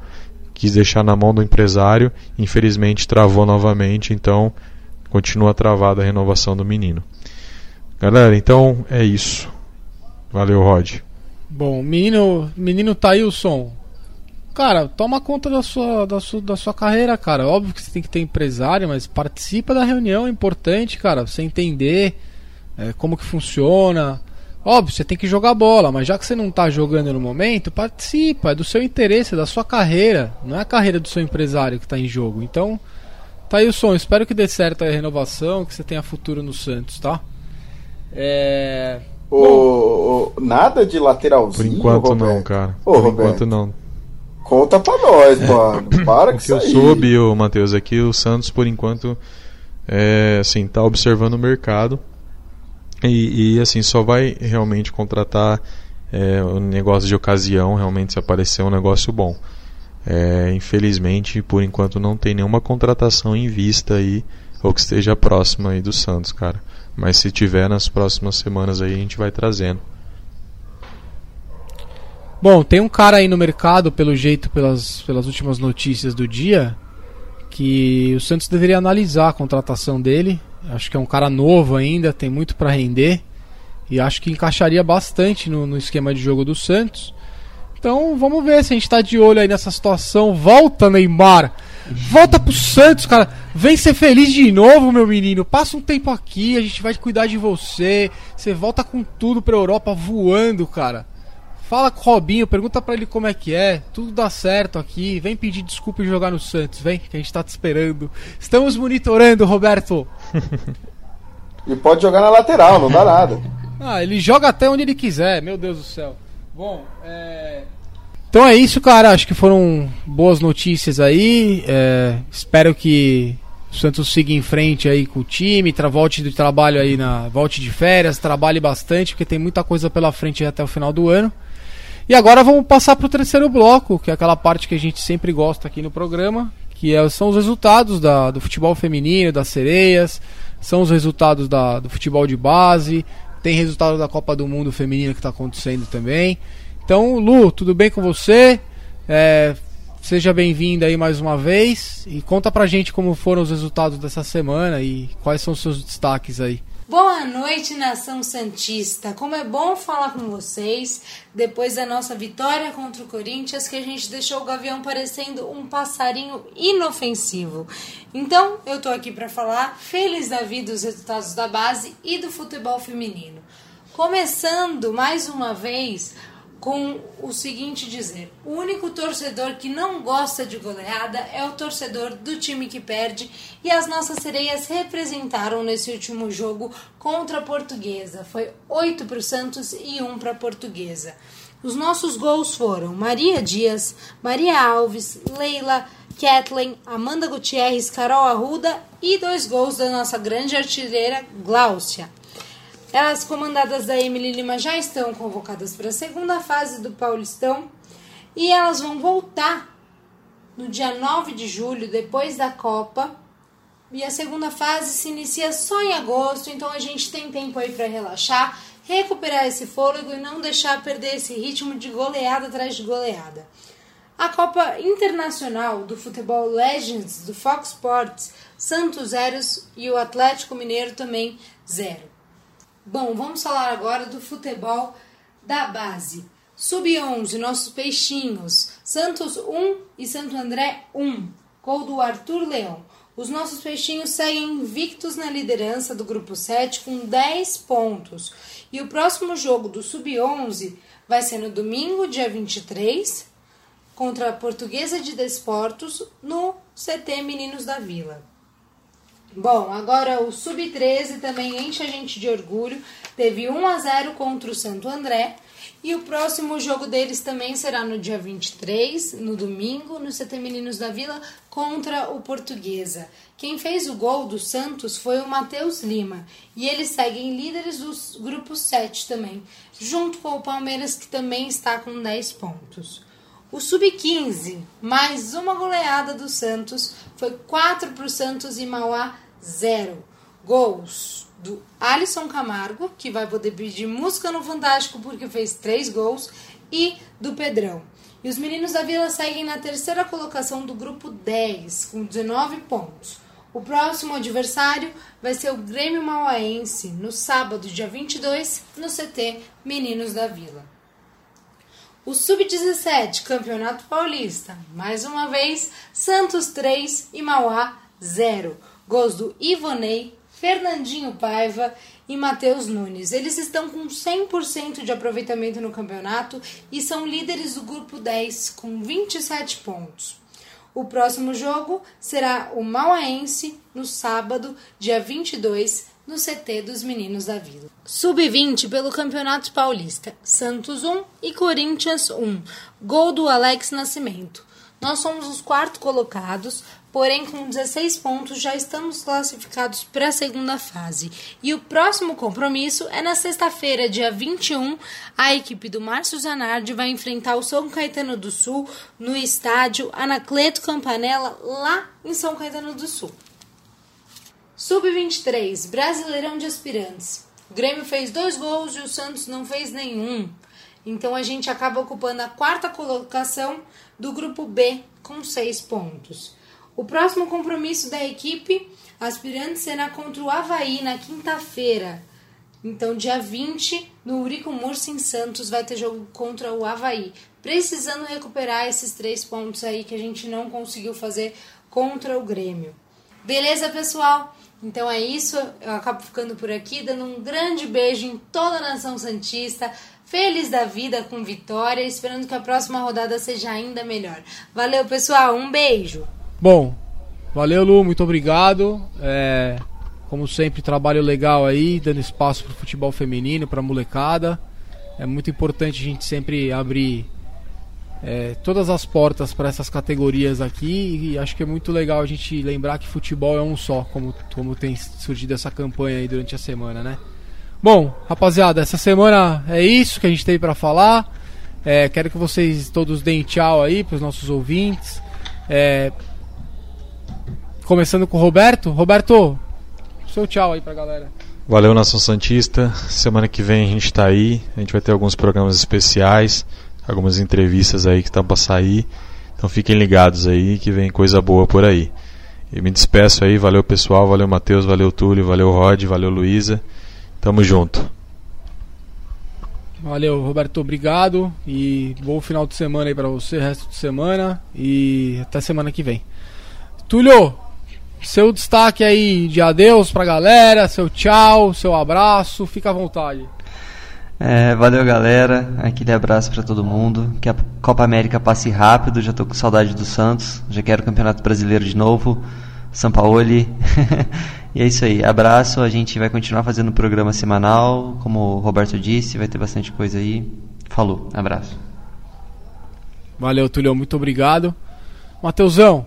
quis deixar na mão do empresário, infelizmente travou novamente, então continua travada a renovação do menino. Galera, então é isso. Valeu, Rod. Bom, menino, menino Thailson, cara, toma conta da sua, da sua, da sua carreira, cara. Óbvio que você tem que ter empresário, mas participa da reunião, é importante, cara. Você entender é, como que funciona. Óbvio, você tem que jogar bola, mas já que você não tá jogando no momento, participa, é do seu interesse, é da sua carreira. Não é a carreira do seu empresário que tá em jogo. Então, tá aí o som. Espero que dê certo a renovação, que você tenha futuro no Santos, tá? É. O, o- nada de Por lateralzinho. enquanto não, Roberto? cara. Ô, Por Roberto. enquanto não. Conta pra nós, mano. Para O com que isso eu aí. soube, ô, Matheus, é que o Santos, por enquanto, é, assim, tá observando o mercado. E, e, assim, só vai realmente contratar é, um negócio de ocasião, realmente, se aparecer um negócio bom. É, infelizmente, por enquanto, não tem nenhuma contratação em vista aí, ou que esteja próxima aí do Santos, cara. Mas se tiver nas próximas semanas aí, a gente vai trazendo. Bom, tem um cara aí no mercado, pelo jeito, pelas, pelas últimas notícias do dia, que o Santos deveria analisar a contratação dele. Acho que é um cara novo ainda, tem muito pra render. E acho que encaixaria bastante no, no esquema de jogo do Santos. Então vamos ver se a gente tá de olho aí nessa situação. Volta, Neymar! Volta pro Santos, cara! Vem ser feliz de novo, meu menino! Passa um tempo aqui, a gente vai cuidar de você. Você volta com tudo pra Europa voando, cara. Fala com o Robinho, pergunta pra ele como é que é. Tudo dá certo aqui. Vem pedir desculpa e jogar no Santos, vem, que a gente tá te esperando. Estamos monitorando, Roberto. E pode jogar na lateral, não dá nada. *laughs* Ah, ele joga até onde ele quiser, meu Deus do céu. Bom, é. Então é isso, cara. Acho que foram boas notícias aí. É, espero que o Santos siga em frente aí com o time, volte de trabalho aí na. Volte de férias, trabalhe bastante, porque tem muita coisa pela frente aí até o final do ano. E agora vamos passar para o terceiro bloco, que é aquela parte que a gente sempre gosta aqui no programa, que é- são os resultados da- do futebol feminino, das sereias, são os resultados da- do futebol de base, tem resultado da Copa do Mundo feminina que está acontecendo também. Então, Lu, tudo bem com você? É, seja bem-vinda aí mais uma vez e conta pra gente como foram os resultados dessa semana e quais são os seus destaques aí. Boa noite, nação Santista. Como é bom falar com vocês depois da nossa vitória contra o Corinthians, que a gente deixou o Gavião parecendo um passarinho inofensivo. Então, eu tô aqui para falar feliz da vida dos resultados da base e do futebol feminino. Começando mais uma vez com o seguinte dizer: o único torcedor que não gosta de goleada é o torcedor do time que perde, e as nossas sereias representaram nesse último jogo contra a Portuguesa. Foi 8 para o Santos e 1 para a Portuguesa. Os nossos gols foram Maria Dias, Maria Alves, Leila, Kathleen, Amanda Gutierrez, Carol Arruda e dois gols da nossa grande artilheira Gláucia. Elas, comandadas da Emily Lima, já estão convocadas para a segunda fase do Paulistão e elas vão voltar no dia 9 de julho, depois da Copa. E a segunda fase se inicia só em agosto, então a gente tem tempo aí para relaxar, recuperar esse fôlego e não deixar perder esse ritmo de goleada atrás de goleada. A Copa Internacional do Futebol Legends do Fox Sports, Santos zeros e o Atlético Mineiro também zero. Bom, vamos falar agora do futebol da base. Sub-11, nossos peixinhos. Santos 1 e Santo André 1. Gol do Arthur Leão. Os nossos peixinhos seguem invictos na liderança do grupo 7 com 10 pontos. E o próximo jogo do Sub-11 vai ser no domingo, dia 23, contra a Portuguesa de Desportos, no CT Meninos da Vila. Bom, agora o Sub-13 também enche a gente de orgulho. Teve 1 a 0 contra o Santo André. E o próximo jogo deles também será no dia 23, no domingo, no CT Meninos da Vila, contra o Portuguesa. Quem fez o gol do Santos foi o Matheus Lima. E eles seguem líderes do grupo 7 também, junto com o Palmeiras, que também está com 10 pontos. O Sub-15, mais uma goleada do Santos, foi 4 para o Santos e Mauá 0. Gols do Alisson Camargo, que vai poder pedir música no Fantástico porque fez 3 gols, e do Pedrão. E os meninos da Vila seguem na terceira colocação do grupo 10, com 19 pontos. O próximo adversário vai ser o Grêmio Mauaense, no sábado, dia 22, no CT Meninos da Vila. O Sub-17, Campeonato Paulista. Mais uma vez, Santos 3 e Mauá 0. Gols do Ivonei, Fernandinho Paiva e Matheus Nunes. Eles estão com 100% de aproveitamento no campeonato e são líderes do grupo 10 com 27 pontos. O próximo jogo será o Mauaense no sábado, dia 22, no CT dos Meninos da Vila. Sub-20 pelo Campeonato Paulista. Santos 1 e Corinthians 1. Gol do Alex Nascimento. Nós somos os quartos colocados, porém com 16 pontos já estamos classificados para a segunda fase. E o próximo compromisso é na sexta-feira, dia 21, a equipe do Márcio Zanardi vai enfrentar o São Caetano do Sul no estádio Anacleto Campanella, lá em São Caetano do Sul. Sub-23, Brasileirão de Aspirantes. O Grêmio fez dois gols e o Santos não fez nenhum. Então a gente acaba ocupando a quarta colocação do grupo B com seis pontos. O próximo compromisso da equipe aspirante será contra o Havaí na quinta-feira. Então, dia 20, no Urico Mursi em Santos, vai ter jogo contra o Havaí. Precisando recuperar esses três pontos aí que a gente não conseguiu fazer contra o Grêmio. Beleza, pessoal? Então é isso, eu acabo ficando por aqui, dando um grande beijo em toda a nação Santista, feliz da vida com vitória, esperando que a próxima rodada seja ainda melhor. Valeu, pessoal, um beijo! Bom, valeu, Lu, muito obrigado. É, como sempre, trabalho legal aí, dando espaço para o futebol feminino, para a molecada. É muito importante a gente sempre abrir é, todas as portas para essas categorias aqui e acho que é muito legal a gente lembrar que futebol é um só, como, como tem surgido essa campanha aí durante a semana, né? Bom, rapaziada, essa semana é isso que a gente tem para falar. É, quero que vocês todos deem tchau aí para os nossos ouvintes. É, começando com o Roberto. Roberto, seu tchau aí para a galera. Valeu, Nação Santista. Semana que vem a gente está aí. A gente vai ter alguns programas especiais algumas entrevistas aí que estão para sair. Então fiquem ligados aí que vem coisa boa por aí. E me despeço aí, valeu pessoal, valeu Matheus, valeu Túlio, valeu Rod, valeu Luísa. Tamo junto. Valeu, Roberto, obrigado e bom final de semana aí para você, resto de semana e até semana que vem. Túlio, seu destaque aí de adeus pra galera, seu tchau, seu abraço, fica à vontade. É, valeu, galera. Aquele abraço para todo mundo. Que a Copa América passe rápido. Já tô com saudade do Santos. Já quero o Campeonato Brasileiro de novo. São Paulo. *laughs* e é isso aí. Abraço. A gente vai continuar fazendo o programa semanal. Como o Roberto disse, vai ter bastante coisa aí. Falou. Abraço. Valeu, Tulio. Muito obrigado. Mateusão,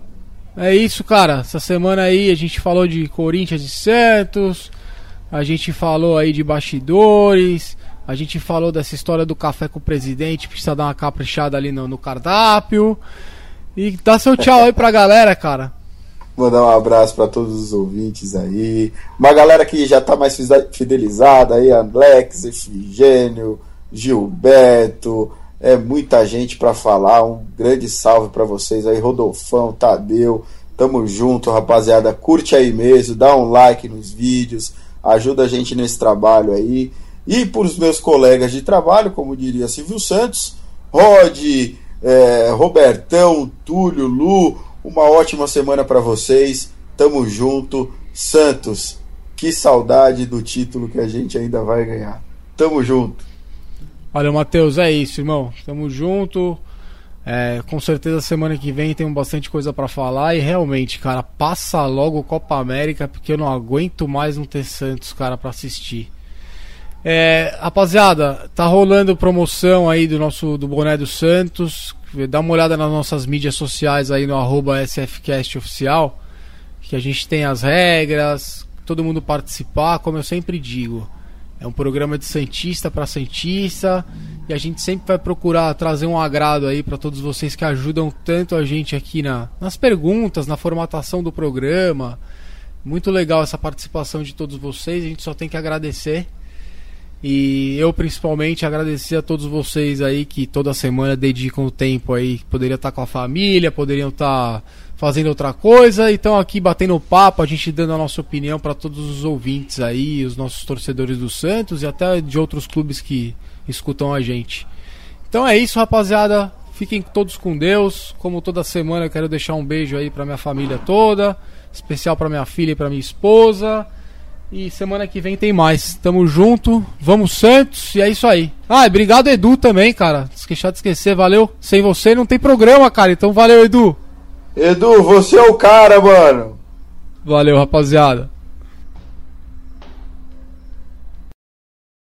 é isso, cara. Essa semana aí a gente falou de Corinthians e Santos. A gente falou aí de bastidores. A gente falou dessa história do café com o presidente, precisa dar uma caprichada ali no, no cardápio. E dá seu tchau aí pra galera, cara. Mandar um abraço para todos os ouvintes aí. Uma galera que já tá mais fidelizada aí, Alex, Efigênio, Gilberto, é muita gente para falar. Um grande salve para vocês aí, Rodolfão, Tadeu. Tamo junto, rapaziada. Curte aí mesmo, dá um like nos vídeos, ajuda a gente nesse trabalho aí. E para os meus colegas de trabalho, como diria Silvio Santos, Rod, é, Robertão, Túlio, Lu, uma ótima semana para vocês. Tamo junto. Santos, que saudade do título que a gente ainda vai ganhar. Tamo junto. Valeu, Matheus. É isso, irmão. Tamo junto. É, com certeza semana que vem tem bastante coisa para falar e realmente, cara, passa logo Copa América porque eu não aguento mais não ter Santos, cara, para assistir. É, rapaziada, tá rolando promoção aí do nosso do boné do Santos. Dá uma olhada nas nossas mídias sociais aí no arroba SFCast oficial. Que a gente tem as regras, todo mundo participar, como eu sempre digo. É um programa de Santista para Santista. E a gente sempre vai procurar trazer um agrado aí para todos vocês que ajudam tanto a gente aqui na, nas perguntas, na formatação do programa. Muito legal essa participação de todos vocês. A gente só tem que agradecer. E eu principalmente agradecer a todos vocês aí que toda semana dedicam o tempo aí. Poderia estar com a família, poderiam estar fazendo outra coisa e estão aqui batendo papo, a gente dando a nossa opinião para todos os ouvintes aí, os nossos torcedores do Santos e até de outros clubes que escutam a gente. Então é isso, rapaziada. Fiquem todos com Deus. Como toda semana, eu quero deixar um beijo aí pra minha família toda, especial pra minha filha e pra minha esposa. E semana que vem tem mais. Tamo junto. Vamos Santos. E é isso aí. Ah, obrigado Edu também, cara. Esqueci de esquecer, valeu. Sem você não tem programa, cara. Então valeu, Edu. Edu, você é o cara, mano. Valeu, rapaziada.